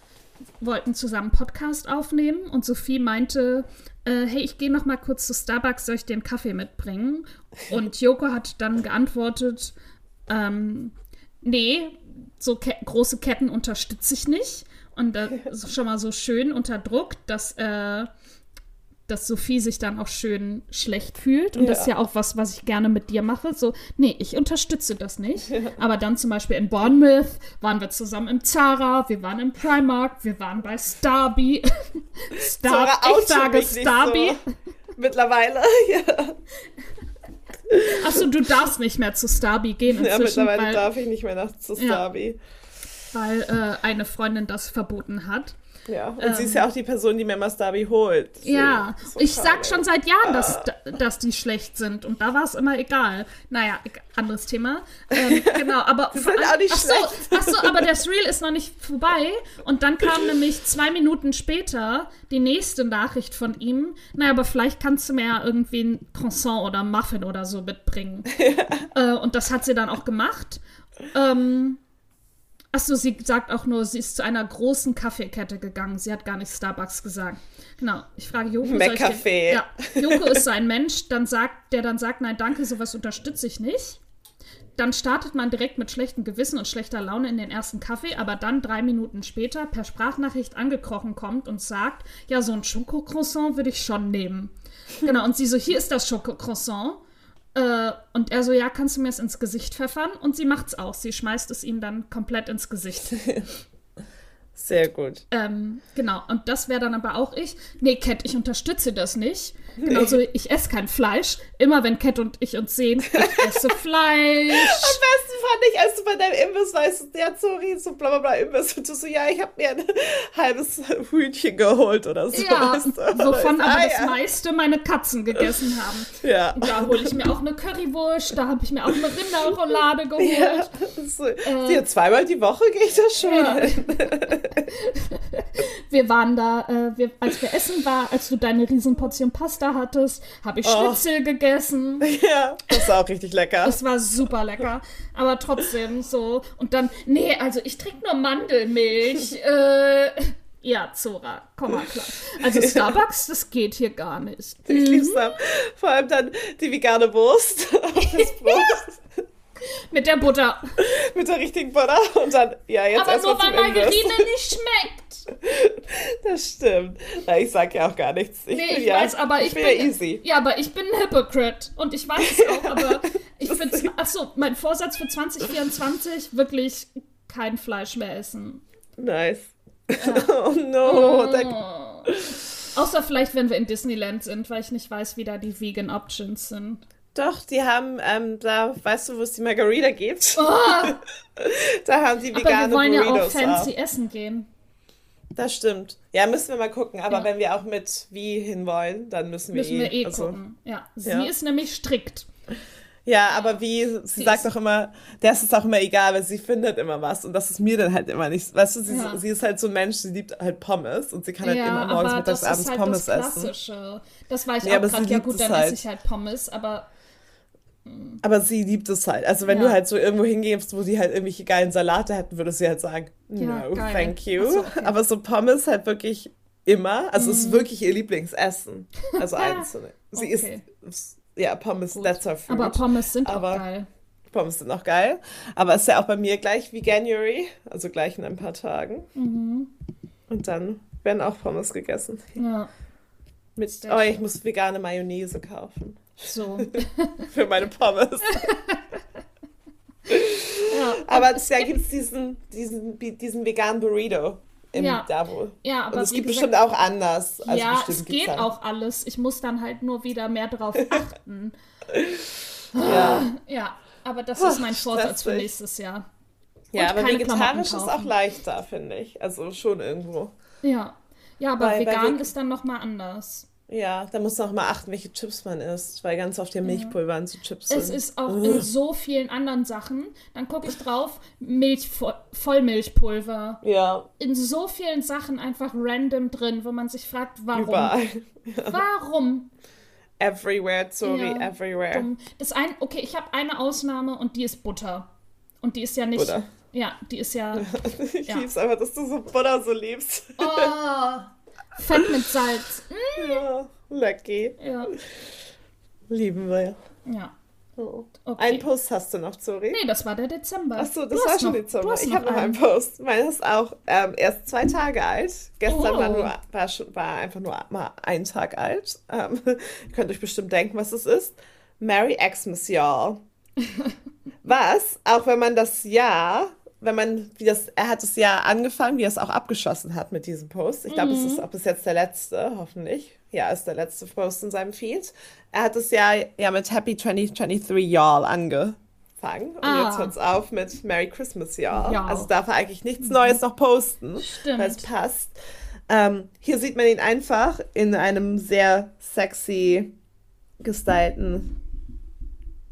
wollten zusammen Podcast aufnehmen und Sophie meinte, äh, hey, ich gehe noch mal kurz zu Starbucks, soll ich dir einen Kaffee mitbringen? Und Yoko hat dann geantwortet, ähm, nee, so ke große Ketten unterstütze ich nicht. Und das ist schon mal so schön unter Druck, dass, äh, dass Sophie sich dann auch schön schlecht fühlt. Und das ist Ja. ja auch was, was ich gerne mit dir mache. So, nee, ich unterstütze das nicht. Aber dann zum Beispiel in Bournemouth waren wir zusammen im Zara, wir waren im Primark, wir waren bei Starby. Star Zara ich sage Starby. So. Mittlerweile, ja. Achso, du darfst nicht mehr zu Starby gehen ja. inzwischen, Mittlerweile weil, darf ich nicht mehr nach zu Ja. Starby. weil äh, eine Freundin das verboten hat. Ja. Und sie ist ja auch die Person, die mir Starby holt. Deswegen Ähm. Ja, so ich sag schon seit Jahren, dass, dass die schlecht sind. Und da war es immer egal. Naja, eg- anderes Thema. Ähm, genau, aber. Die sind auch nicht ach so, schlecht. ach so, aber das Reel ist noch nicht vorbei. Und dann kam nämlich zwei Minuten später die nächste Nachricht von ihm. Naja, aber vielleicht kannst du mir ja irgendwie ein Croissant oder Muffin oder so mitbringen. äh, und das hat sie dann auch gemacht. Ähm, Achso, sie sagt auch nur, sie ist zu einer großen Kaffeekette gegangen. Sie hat gar nicht Starbucks gesagt. Genau. Ich frage Joko. McCafé. Ja. Joko ist so ein Mensch, dann sagt, der dann sagt, nein, danke, sowas unterstütze ich nicht. Dann startet man direkt mit schlechtem Gewissen und schlechter Laune in den ersten Kaffee, aber dann drei Minuten später per Sprachnachricht angekrochen kommt und sagt, ja, so ein Schokocroissant würde ich schon nehmen. Genau, und sie so, hier ist das Schokocroissant. Äh, und er so, ja, kannst du mir es ins Gesicht pfeffern? Und sie macht's auch. Sie schmeißt es ihm dann komplett ins Gesicht. Sehr gut. Ähm, genau, und das wäre dann aber auch ich. Nee, Cat, ich unterstütze das nicht. Genauso, ich esse kein Fleisch. Immer wenn Cat und ich uns sehen, ich esse Fleisch. Am besten fand ich, als du bei deinem Imbiss weißt, ja, sorry, so bla bla bla Imbiss. Und du so, ja, ich habe mir ein halbes Hühnchen geholt oder so. Ja, weißt du? wovon aber ah, das ja. meiste meine Katzen gegessen haben. Ja. Da hole ich mir auch eine Currywurst, da habe ich mir auch eine Rinderroulade geholt. Ja, so, dir zweimal die Woche geht das schon. Ja. Wir waren da, äh, wir, als wir essen war, als du deine Riesenportion Pasta hattest, habe ich Oh. Schnitzel gegessen. Ja, das ist auch richtig lecker. Das war super lecker. Aber trotzdem so. Und dann, nee, also ich trinke nur Mandelmilch. äh, ja, Zora, komm mal klar. Also Starbucks, das geht hier gar nicht. Ich lieb's dann. Vor allem dann die vegane Wurst auf das Brot Mit der Butter. mit der richtigen Butter und dann, ja, jetzt Aber nur weil. Margarine nicht schmeckt. Das stimmt. Na, ich sag ja auch gar nichts. Ich Nee, bin ich ja, weiß, aber ich, bin bin. ja easy. Ja, aber ich bin ein Hypocrite. Und ich weiß es auch, aber Ich finde, achso, mein Vorsatz für 2024, wirklich kein Fleisch mehr essen. Nice. oh no. Oh. Außer vielleicht, wenn wir in Disneyland sind, weil ich nicht weiß, wie da die Vegan Options sind. Doch, die haben, ähm, da, weißt du, wo es die Margarita gibt? Oh, da haben die vegane aber wir wollen ja auch Burritos fancy auch. essen gehen. Das stimmt. Ja, müssen wir mal gucken. Aber Ja. wenn wir auch mit wie hinwollen, dann müssen wir Müssen wir eh also, gucken. Ja, sie Ja. ist nämlich strikt. Ja, aber wie, sie Sie sagt auch immer, das ist auch immer egal, weil sie findet immer was. Und das ist mir dann halt immer nicht. Weißt du, sie, Ja. sie ist halt so ein Mensch, sie liebt halt Pommes und sie kann halt ja, immer morgens, mittags, das abends ist halt Pommes das essen. Klassische. Das war ich Nee, auch gerade. Ja gut, dann halt. esse ich halt Pommes, aber Aber sie liebt es halt. Also wenn Ja. du halt so irgendwo hingehst, wo sie halt irgendwelche geilen Salate hätten, würde sie halt sagen, Ja, no, geil. thank you. So, okay. Mhm. Aber so Pommes halt wirklich immer. Also es ist wirklich ihr Lieblingsessen. Also einzelne. Sie Okay. isst, ja, Pommes, Gut. that's her food. aber Pommes sind Aber- auch geil. Pommes sind auch geil. Aber es ist ja auch bei mir gleich wie January, also gleich in ein paar Tagen. Mhm. Und dann werden auch Pommes gegessen. Ja, Mit, oh, ich muss vegane Mayonnaise kaufen. so. Für meine Pommes. ja, Aber da gibt es diesen, diesen, diesen veganen Burrito im Ja. da wo. ja, Und aber es wie gibt gesagt, bestimmt auch anders. Also ja, es geht dann- auch alles. Ich muss dann halt nur wieder mehr drauf achten. Ja, Ja, aber das ist mein Vorsatz für nächstes Jahr. ja Und aber vegetarisch ist auch leichter, finde ich. Also schon irgendwo. Ja. Ja, aber bei vegan Veg- ist dann nochmal anders. Ja, da muss man auch mal achten, welche Chips man isst, weil ganz oft ja Milchpulver in so Chips sind. Es ist auch in so vielen anderen Sachen. Dann gucke ich drauf, Milch, Vo- Vollmilchpulver. ja, In so vielen Sachen einfach random drin, wo man sich fragt, warum? überall. Warum? Everywhere, sorry, Ja, everywhere. Das ein, okay, ich habe eine Ausnahme und die ist Butter. Und die ist ja nicht. Butter. Ja, die ist ja. Ich Ja. lieb's einfach, dass du so Butter so liebst. Oh, Fett mit Salz. ja, lucky. Ja. Lieben wir. Ja. Oh. Okay. Einen Post hast du noch, sorry. Nee, das war der Dezember. Achso, das war schon noch, Dezember. Ich habe noch einen Post. Meiner ist auch ähm, erst zwei Tage alt. Gestern Oh. war, nur, war, schon, war einfach nur mal ein Tag alt. Ähm, ihr könnt euch bestimmt denken, was es ist. Merry Xmas, y'all. Was, auch wenn man das Jahr, wenn man, wie das, er hat das Jahr angefangen, wie er es auch abgeschlossen hat mit diesem Post. Ich glaube, es ist auch bis jetzt der letzte, hoffentlich. Ja, ist der letzte Post in seinem Feed. Er hat das Jahr ja mit Happy 2023 Y'all angefangen. Und Ah. jetzt hört es auf mit Merry Christmas Y'all. Ja. Also darf er eigentlich nichts Neues noch posten, weil es passt. Ähm, hier sieht man ihn einfach in einem sehr sexy gestylten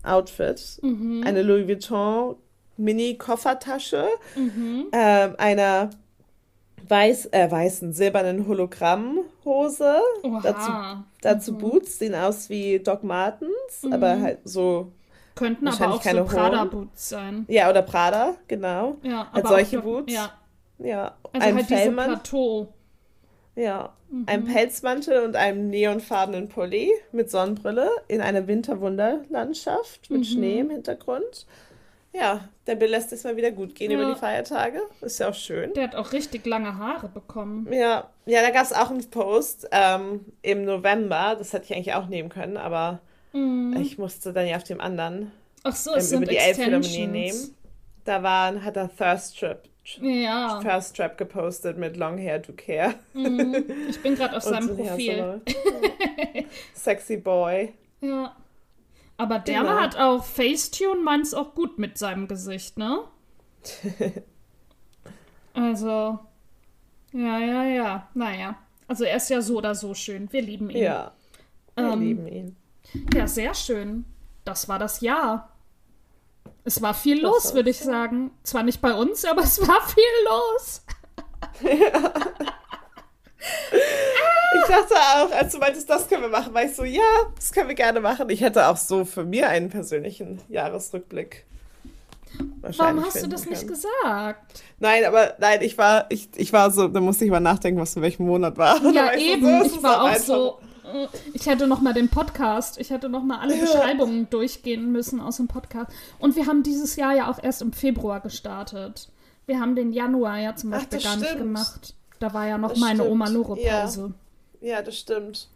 Outfit. Mhm. Eine Louis Vuitton Mini-Koffertasche, Mhm. ähm, einer weiß, äh, weißen, silbernen Hologrammhose. Dazu, Oha. dazu Boots, sehen aus wie Doc Martens, aber halt so, Könnten aber auch keine so Prada-Boots sein. ja, oder Prada, genau. Ja, Als aber solche auch, Boots? Ja, Ja, also ein halt diese Fellmantel. Plateau. Ja, Mhm. ein Pelzmantel und einem neonfarbenen Pulli mit Sonnenbrille in einer Winterwunderlandschaft mit Mhm. Schnee im Hintergrund. Ja, der Bill lässt es mal wieder gut gehen über Ja. die Feiertage. Ist ja auch schön. Der hat auch richtig lange Haare bekommen. Ja, ja, da gab es auch einen Post ähm, im November. Das hätte ich eigentlich auch nehmen können, aber ich musste dann ja auf dem anderen Ach so, ähm, Mhm. es sind über die Elbphilharmonie nehmen. Da war, hat er Thirst Trap, Ja, Thirst Trap gepostet mit Long Hair Do Care. ich bin gerade auf seinem Profil. Sexy Boy. Ja. Aber der Genau. hat auch Facetune, meint's auch gut mit seinem Gesicht, ne? also, ja, ja, ja. Naja. Also er ist ja so oder so schön. Wir lieben ihn. Ja, wir Ähm, lieben ihn. Ja, sehr schön. Das war das Jahr. Es war viel Das los, war würde ich sagen. Zwar nicht bei uns, aber es war viel los. Ich dachte auch, als du meintest, das können wir machen, war ich so, ja, das können wir gerne machen. Ich hätte auch so für mir einen persönlichen Jahresrückblick. Warum hast du das nicht können. gesagt? Nein, aber nein, ich war, ich, ich war so, da musste ich mal nachdenken, was in welchem Monat war. Ja, eben. so, ich war auch einfach- so. äh, Ich hätte noch mal den Podcast, ich hätte noch mal alle Beschreibungen durchgehen müssen aus dem Podcast. Und wir haben dieses Jahr ja auch erst im Februar gestartet. Wir haben den Januar ja zum Ach, Beispiel das gar nicht stimmt. gemacht. Da war ja noch Das meine stimmt. Oma Lore Pause. Ja, das stimmt.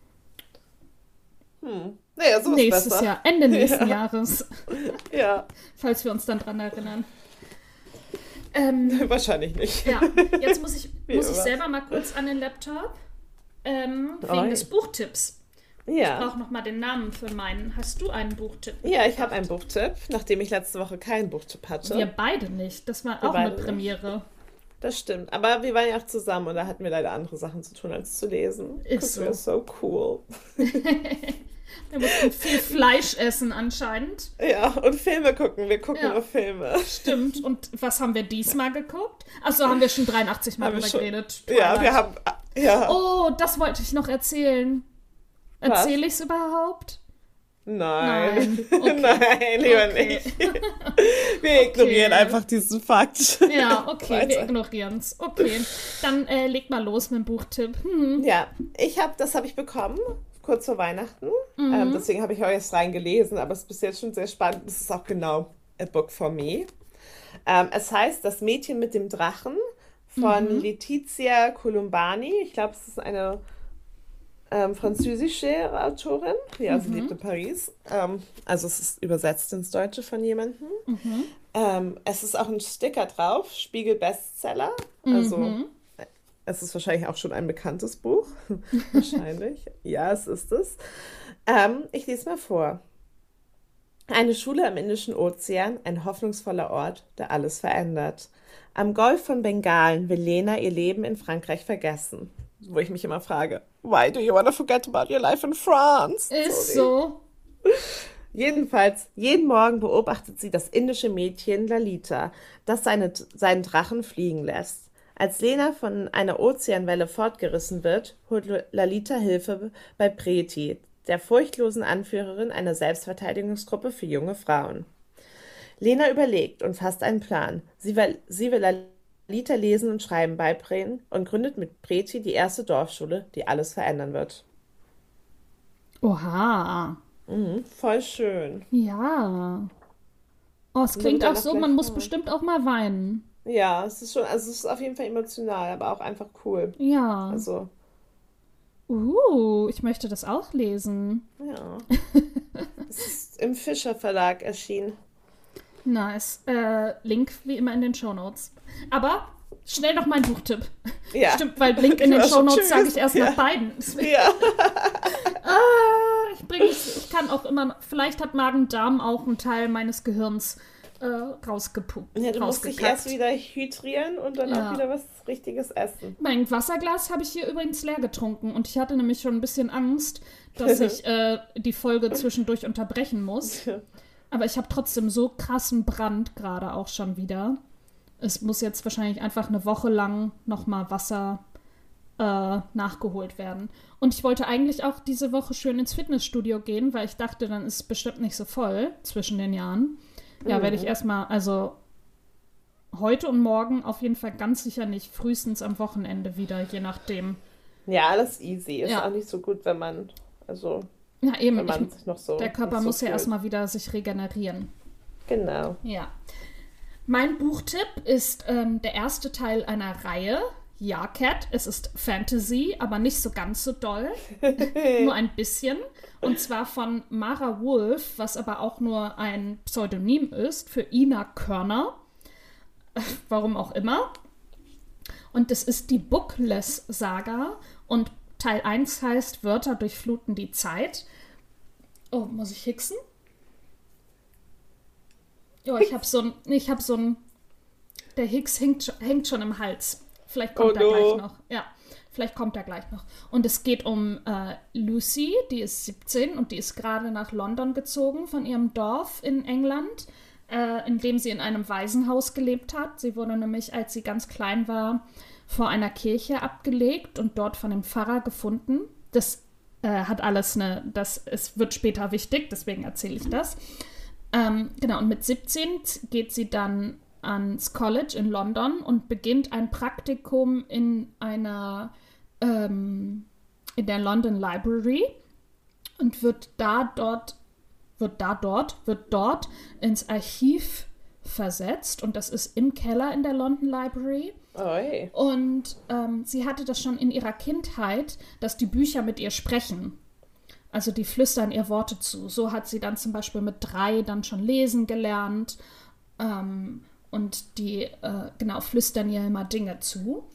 Hm. Naja, so ist Nächstes besser. Jahr, Ende nächsten Jahres, Ja, falls wir uns dann dran erinnern. Ähm, wahrscheinlich nicht. ja, jetzt muss ich, Wie muss ich selber mal kurz an den Laptop. Ähm, wegen Oi. des Buchtipps. Ich Ja. brauche nochmal den Namen für meinen. Hast du einen Buchtipp? Ja, ich habe einen Buchtipp, nachdem ich letzte Woche keinen Buchtipp hatte. Wir beide nicht. Das war Wir auch eine beide nicht. Das stimmt. Aber wir waren ja auch zusammen und da hatten wir leider andere Sachen zu tun, als zu lesen. Ist we're so cool. Wir mussten viel Fleisch essen anscheinend. Ja, und Filme gucken. Wir gucken Ja. nur Filme. Stimmt. Und was haben wir diesmal geguckt? Achso, haben wir schon 83 Mal drüber geredet. Ja, wir haben. Ja. Oh, das wollte ich noch erzählen. Erzähle ich es überhaupt? Nein. Nein. Okay. Nein, lieber Okay. nicht. Wir ignorieren einfach diesen Fakt. Ja, okay, wir ignorieren es. Okay, dann äh, leg mal los mit dem Buchtipp. Hm. Ja, ich habe, das habe ich bekommen, kurz vor Weihnachten. Mhm. Ähm, deswegen habe ich auch erst reingelesen, aber es ist bis jetzt schon sehr spannend. Es ist auch genau a book for me. Ähm, es heißt Das Mädchen mit dem Drachen von Mhm. Letizia Columbani. Ich glaube, es ist eine ähm, französische Autorin. Ja, Mhm. sie lebt in Paris. Ähm, also es ist übersetzt ins Deutsche von jemandem. Mhm. Ähm, es ist auch ein Sticker drauf, Spiegel Bestseller. Also Mhm. es ist wahrscheinlich auch schon ein bekanntes Buch. wahrscheinlich. Ja, es ist es. Ähm, ich lese mal vor. Eine Schule am Indischen Ozean, ein hoffnungsvoller Ort, der alles verändert. Am Golf von Bengalen will Lena ihr Leben in Frankreich vergessen. Wo ich mich immer frage, why do you want to forget about your life in France? Ist so. Jedenfalls, jeden Morgen beobachtet sie das indische Mädchen Lalita, das seine, seinen Drachen fliegen lässt. Als Lena von einer Ozeanwelle fortgerissen wird, holt Lalita Hilfe bei Preti, der furchtlosen Anführerin einer Selbstverteidigungsgruppe für junge Frauen. Lena überlegt und fasst einen Plan. Sie will, sie will Lalita lesen und schreiben beibringen und gründet mit Preti die erste Dorfschule, die alles verändern wird. Oha. Mhm, voll schön. Ja. Oh, es klingt auch so, man muss bestimmt auch mal weinen. Ja, es ist schon, also es ist auf jeden Fall emotional, aber auch einfach cool. Ja. Also, Uh, ich möchte das auch lesen. ja. es ist im Fischer Verlag erschienen. Nice. Äh, Link wie immer in den Shownotes. Aber schnell noch mein Buchtipp. Ja. Stimmt, weil Link in Ich den war schon Shownotes sage ich erst Ja. nach beiden. Deswegen- Ja. Ah, ich bringe ich kann auch immer, vielleicht hat Magen-Darm auch einen Teil meines Gehirns äh, rausgepuppt. ja, du musst dich erst wieder hydrieren und dann Ja. auch wieder was Richtiges essen. Mein Wasserglas habe ich hier übrigens leer getrunken und ich hatte nämlich schon ein bisschen Angst, dass ich äh, die Folge zwischendurch unterbrechen muss. Aber ich habe trotzdem so krassen Brand gerade auch schon wieder. Es muss jetzt wahrscheinlich einfach eine Woche lang nochmal Wasser äh, nachgeholt werden. Und ich wollte eigentlich auch diese Woche schön ins Fitnessstudio gehen, weil ich dachte, dann ist es bestimmt nicht so voll zwischen den Jahren. Ja, werde ich erstmal, also heute und morgen auf jeden Fall ganz sicher nicht, frühestens am Wochenende wieder, je nachdem. Ja, alles easy. Ist Ja. auch nicht so gut, wenn man, also, Ja, eben. wenn man Ich, noch so. der Körper so muss ja fühlt. erstmal wieder sich regenerieren. Genau. Ja. Mein Buchtipp ist ähm, der erste Teil einer Reihe. Ja, Cat. Es ist Fantasy, aber nicht so ganz so doll. nur ein bisschen. Und zwar von Mara Wolf, was aber auch nur ein Pseudonym ist für Ina Körner. Warum auch immer. Und das ist die Bookless-Saga. Und Teil 1 heißt Wörter durchfluten die Zeit. Oh, muss ich hicksen? Ja, ich habe so ein, ich habe so ein, der Hicks hängt, schon- hängt schon im Hals. Vielleicht kommt Oh er no. gleich noch. Ja, vielleicht kommt er gleich noch. Und es geht um äh, Lucy, die ist 17 und die ist gerade nach London gezogen von ihrem Dorf in England, äh, in dem sie in einem Waisenhaus gelebt hat. Sie wurde nämlich, als sie ganz klein war, vor einer Kirche abgelegt und dort von dem Pfarrer gefunden. Das äh, hat alles eine, das es wird später wichtig, deswegen erzähle ich das. Ähm, genau, und mit 17 geht sie dann ans College in London und beginnt ein Praktikum in einer, ähm, in der London Library und wird da dort, wird da dort, wird dort ins Archiv versetzt und das ist im Keller in der London Library. Oi. Und ähm, sie hatte das schon in ihrer Kindheit, dass die Bücher mit ihr sprechen. Also die flüstern ihr Worte zu. So hat sie dann zum Beispiel mit drei dann schon lesen gelernt. Ähm, und die, äh, genau, flüstern ihr immer Dinge zu.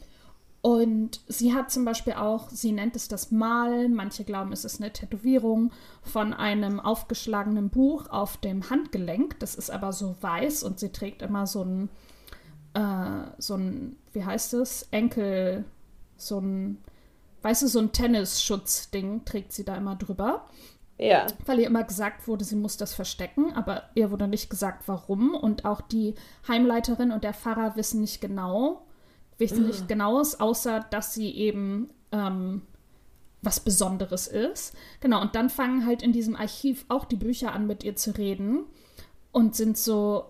Und sie hat zum Beispiel auch, sie nennt es das Mal, manche glauben, es ist eine Tätowierung von einem aufgeschlagenen Buch auf dem Handgelenk. Das ist aber so weiß und sie trägt immer so ein, äh, so ein, wie heißt es, Enkel, so ein, weißt du, so ein Tennisschutzding trägt sie da immer drüber. Ja. Weil ihr immer gesagt wurde, sie muss das verstecken, aber ihr wurde nicht gesagt, warum. Und auch die Heimleiterin und der Pfarrer wissen nicht genau, wissen nicht genaues, außer dass sie eben ähm, was Besonderes ist. Genau, und dann fangen halt in diesem Archiv auch die Bücher an, mit ihr zu reden und sind so.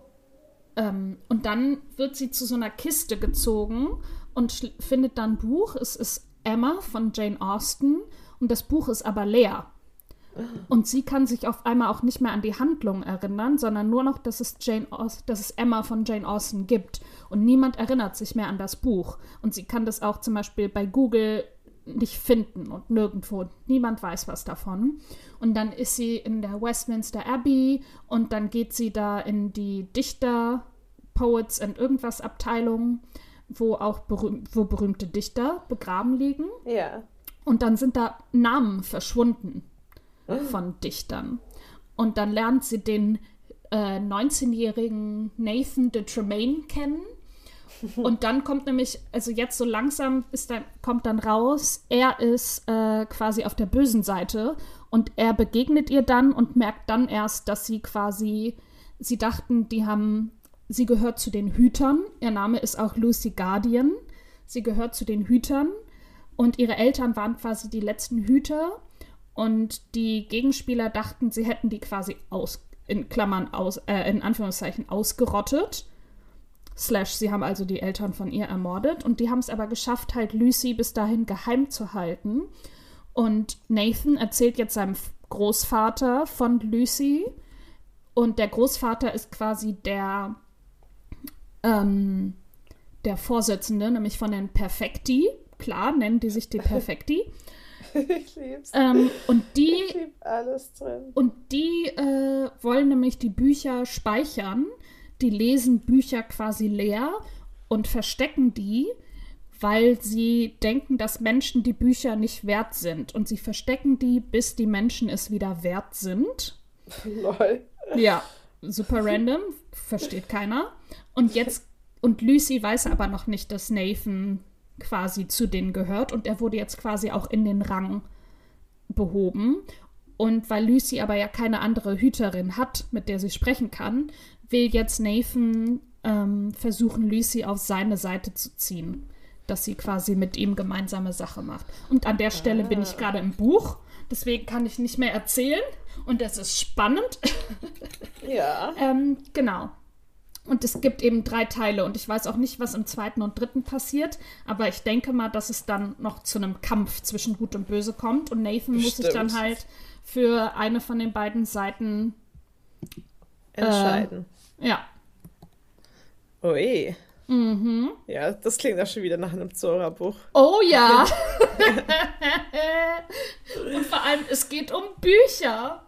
Ähm, und dann wird sie zu so einer Kiste gezogen und findet dann ein Buch. Es ist Emma von Jane Austen und das Buch ist aber leer. Und sie kann sich auf einmal auch nicht mehr an die Handlung erinnern, sondern nur noch, dass es, Jane dass es Emma von Jane Austen gibt. Und niemand erinnert sich mehr an das Buch. Und sie kann das auch zum Beispiel bei Google nicht finden und nirgendwo. Niemand weiß was davon. Und dann ist sie in der Westminster Abbey und dann geht sie da in die Dichter, Poets and irgendwas Abteilung, wo auch berühm wo berühmte Dichter begraben liegen. Ja. Und dann sind da Namen verschwunden von Dichtern. Und dann lernt sie den äh, 19-jährigen Nathan de Tremaine kennen. Und dann kommt nämlich, also jetzt so langsam ist dann, kommt dann raus, er ist äh, quasi auf der bösen Seite und er begegnet ihr dann und merkt dann erst, dass sie quasi, sie dachten, die haben, sie gehört zu den Hütern. Ihr Name ist auch Lucy Guardian. Sie gehört zu den Hütern und ihre Eltern waren quasi die letzten Hüter und die Gegenspieler dachten, sie hätten die quasi aus, in Klammern aus, äh, in Anführungszeichen ausgerottet. Slash, sie haben also die Eltern von ihr ermordet. Und die haben es aber geschafft, halt Lucy bis dahin geheim zu halten. Und Nathan erzählt jetzt seinem Großvater von Lucy. Und der Großvater ist quasi der, ähm, der Vorsitzende, nämlich von den Perfekti. Klar, nennen die sich die Perfekti. ich lieb's. Ähm, und die, ich lieb alles drin. und die äh, wollen nämlich die Bücher speichern. Die lesen Bücher quasi leer und verstecken die, weil sie denken, dass Menschen die Bücher nicht wert sind. Und sie verstecken die, bis die Menschen es wieder wert sind. Lol. Ja, super random, versteht keiner. Und jetzt, und Lucy weiß aber noch nicht, dass Nathan quasi zu denen gehört und er wurde jetzt quasi auch in den Rang behoben. Und weil Lucy aber ja keine andere Hüterin hat, mit der sie sprechen kann, will jetzt Nathan ähm, versuchen, Lucy auf seine Seite zu ziehen. Dass sie quasi mit ihm gemeinsame Sache macht. Und an der Stelle bin ich gerade im Buch, deswegen kann ich nicht mehr erzählen. Und es ist spannend. Ja. ähm, genau. Und es gibt eben drei Teile und ich weiß auch nicht, was im zweiten und dritten passiert, aber ich denke mal, dass es dann noch zu einem Kampf zwischen Gut und Böse kommt und Nathan muss sich dann halt für eine von den beiden Seiten, Entscheiden. ja, Ui. Mhm. Ja, das klingt auch schon wieder nach einem Zora-Buch. Oh ja! und vor allem, es geht um Bücher.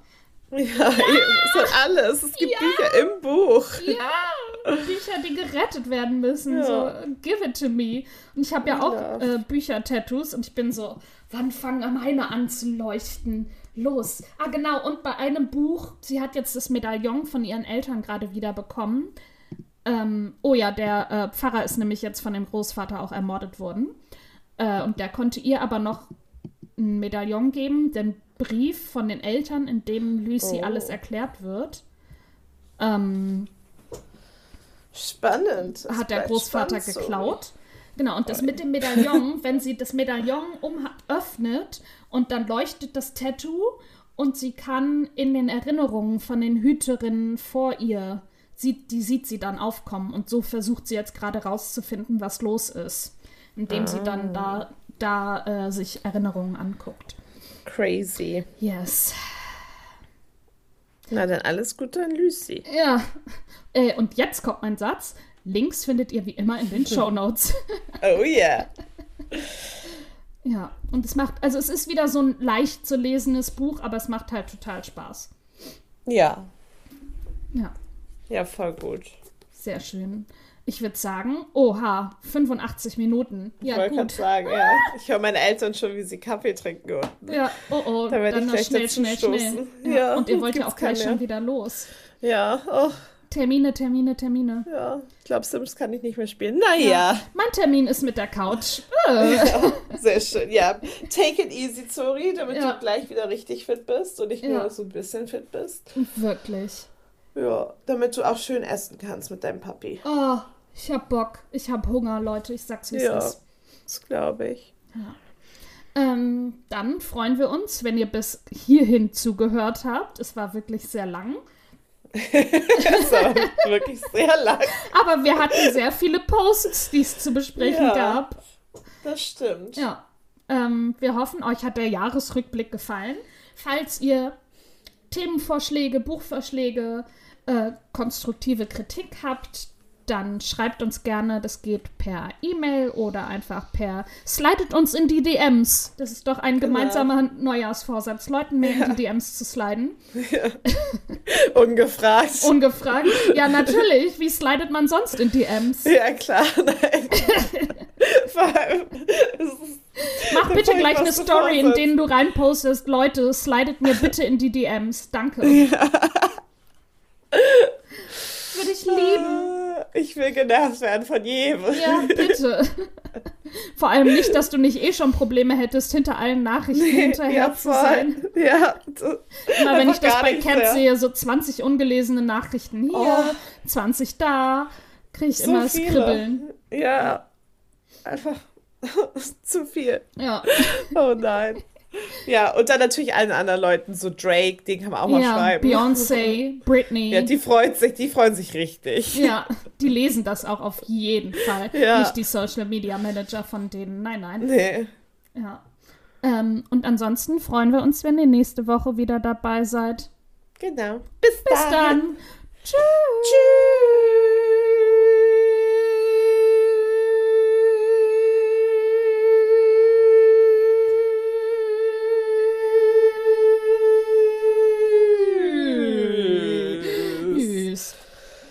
Ja, es hat alles. Es gibt Ja. Bücher im Buch. Ja, Bücher, die gerettet werden müssen. Ja. So, give it to me. Und ich habe ja auch Ja. äh, Bücher-Tattoos und ich bin so, wann fangen meine an zu leuchten? Los. Ah, genau. Und bei einem Buch, sie hat jetzt das Medaillon von ihren Eltern gerade wieder bekommen. Ähm, oh ja, der äh, Pfarrer ist nämlich jetzt von dem Großvater auch ermordet worden. Äh, und der konnte ihr aber noch ein Medaillon geben, den Brief von den Eltern, in dem Lucy Oh. alles erklärt wird. Ähm, Spannend. Das hat der Großvater spannend so. geklaut. Genau, und das mit dem Medaillon, wenn sie das Medaillon um öffnet und dann leuchtet das Tattoo und sie kann in den Erinnerungen von den Hüterinnen vor ihr, sieht, die sieht sie dann aufkommen und so versucht sie jetzt gerade rauszufinden, was los ist, indem sie dann da, da äh, sich Erinnerungen anguckt. Crazy. Yes. Na dann alles Gute an Lucy. Ja. Äh, und jetzt kommt mein Satz. Links findet ihr wie immer in den Show Notes. Oh yeah. Ja, und es macht, also es ist wieder so ein leicht zu lesendes Buch, aber es macht halt total Spaß. Ja. Ja, Ja, voll gut. sehr schön. Ich würde sagen, oha, 85 Minuten. Ich Ja, wollte gerade gut. sagen, ja. Ich höre meine Eltern schon, wie sie Kaffee trinken. Ja, oh oh, Da werd dann ich gleich schnell, schnell, schnell. stoßen. Ja, Ja, und ihr wollt ja auch gleich schon wieder los. Ja, oh, Termine, Termine, Termine. ja. Ich glaube, Sims kann ich nicht mehr spielen. Naja. Mein Termin ist mit der Couch. Ja, sehr schön. Ja, take it easy, Zori, damit Ja. du gleich wieder richtig fit bist und nicht Ja. nur so ein bisschen fit bist. Wirklich. Ja, damit du auch schön essen kannst mit deinem Papi. Oh, ich hab Bock. Ich hab Hunger, Leute. Ich sag's, wie es Ja, ist. das glaube ich. Ähm, dann freuen wir uns, wenn ihr bis hierhin zugehört habt. Es war wirklich sehr lang. Das war wirklich sehr lang. Aber wir hatten sehr viele Posts, die es zu besprechen Ja. gab. Das stimmt. Ja. Ähm, wir hoffen, euch hat der Jahresrückblick gefallen. Falls ihr Themenvorschläge, Buchvorschläge, äh, konstruktive Kritik habt, dann schreibt uns gerne. Das geht per E-Mail oder einfach per. Slidet uns in die DMs. Das ist doch ein Genau. gemeinsamer Neujahrsvorsatz, Leuten mehr in die DMs zu sliden. Ungefragt. Ungefragt. Ja, natürlich. Wie slidet man sonst in DMs? ja, klar. Nein. Vor allem, Mach bitte ich gleich eine Story, in denen du reinpostest, Leute, slidet mir bitte in die DMs. Danke. Würde ich lieben. Ich will genervt werden von jedem. Ja, bitte. Vor allem nicht, dass du nicht eh schon Probleme hättest, hinter allen Nachrichten hinterher ja, zu sein. Ja, Immer wenn ich das bei Cat mehr. sehe, so 20 ungelesene Nachrichten hier, Oh. 20 da, kriege ich so immer das viele. Kribbeln. Ja, einfach zu viel. Ja. Oh nein. Ja, und dann natürlich allen anderen Leuten, so Drake, den kann man auch mal ja, schreiben. Beyoncé, Britney. Ja, die freuen sich, die freuen sich richtig. Ja, die lesen das auch auf jeden Fall. Ja. Nicht die Social Media Manager von denen. Nein, nein. Nee. Ja. Ähm, und ansonsten freuen wir uns, wenn ihr nächste Woche wieder dabei seid. Genau. Bis, Bis dann. Tschüss. Tschüss.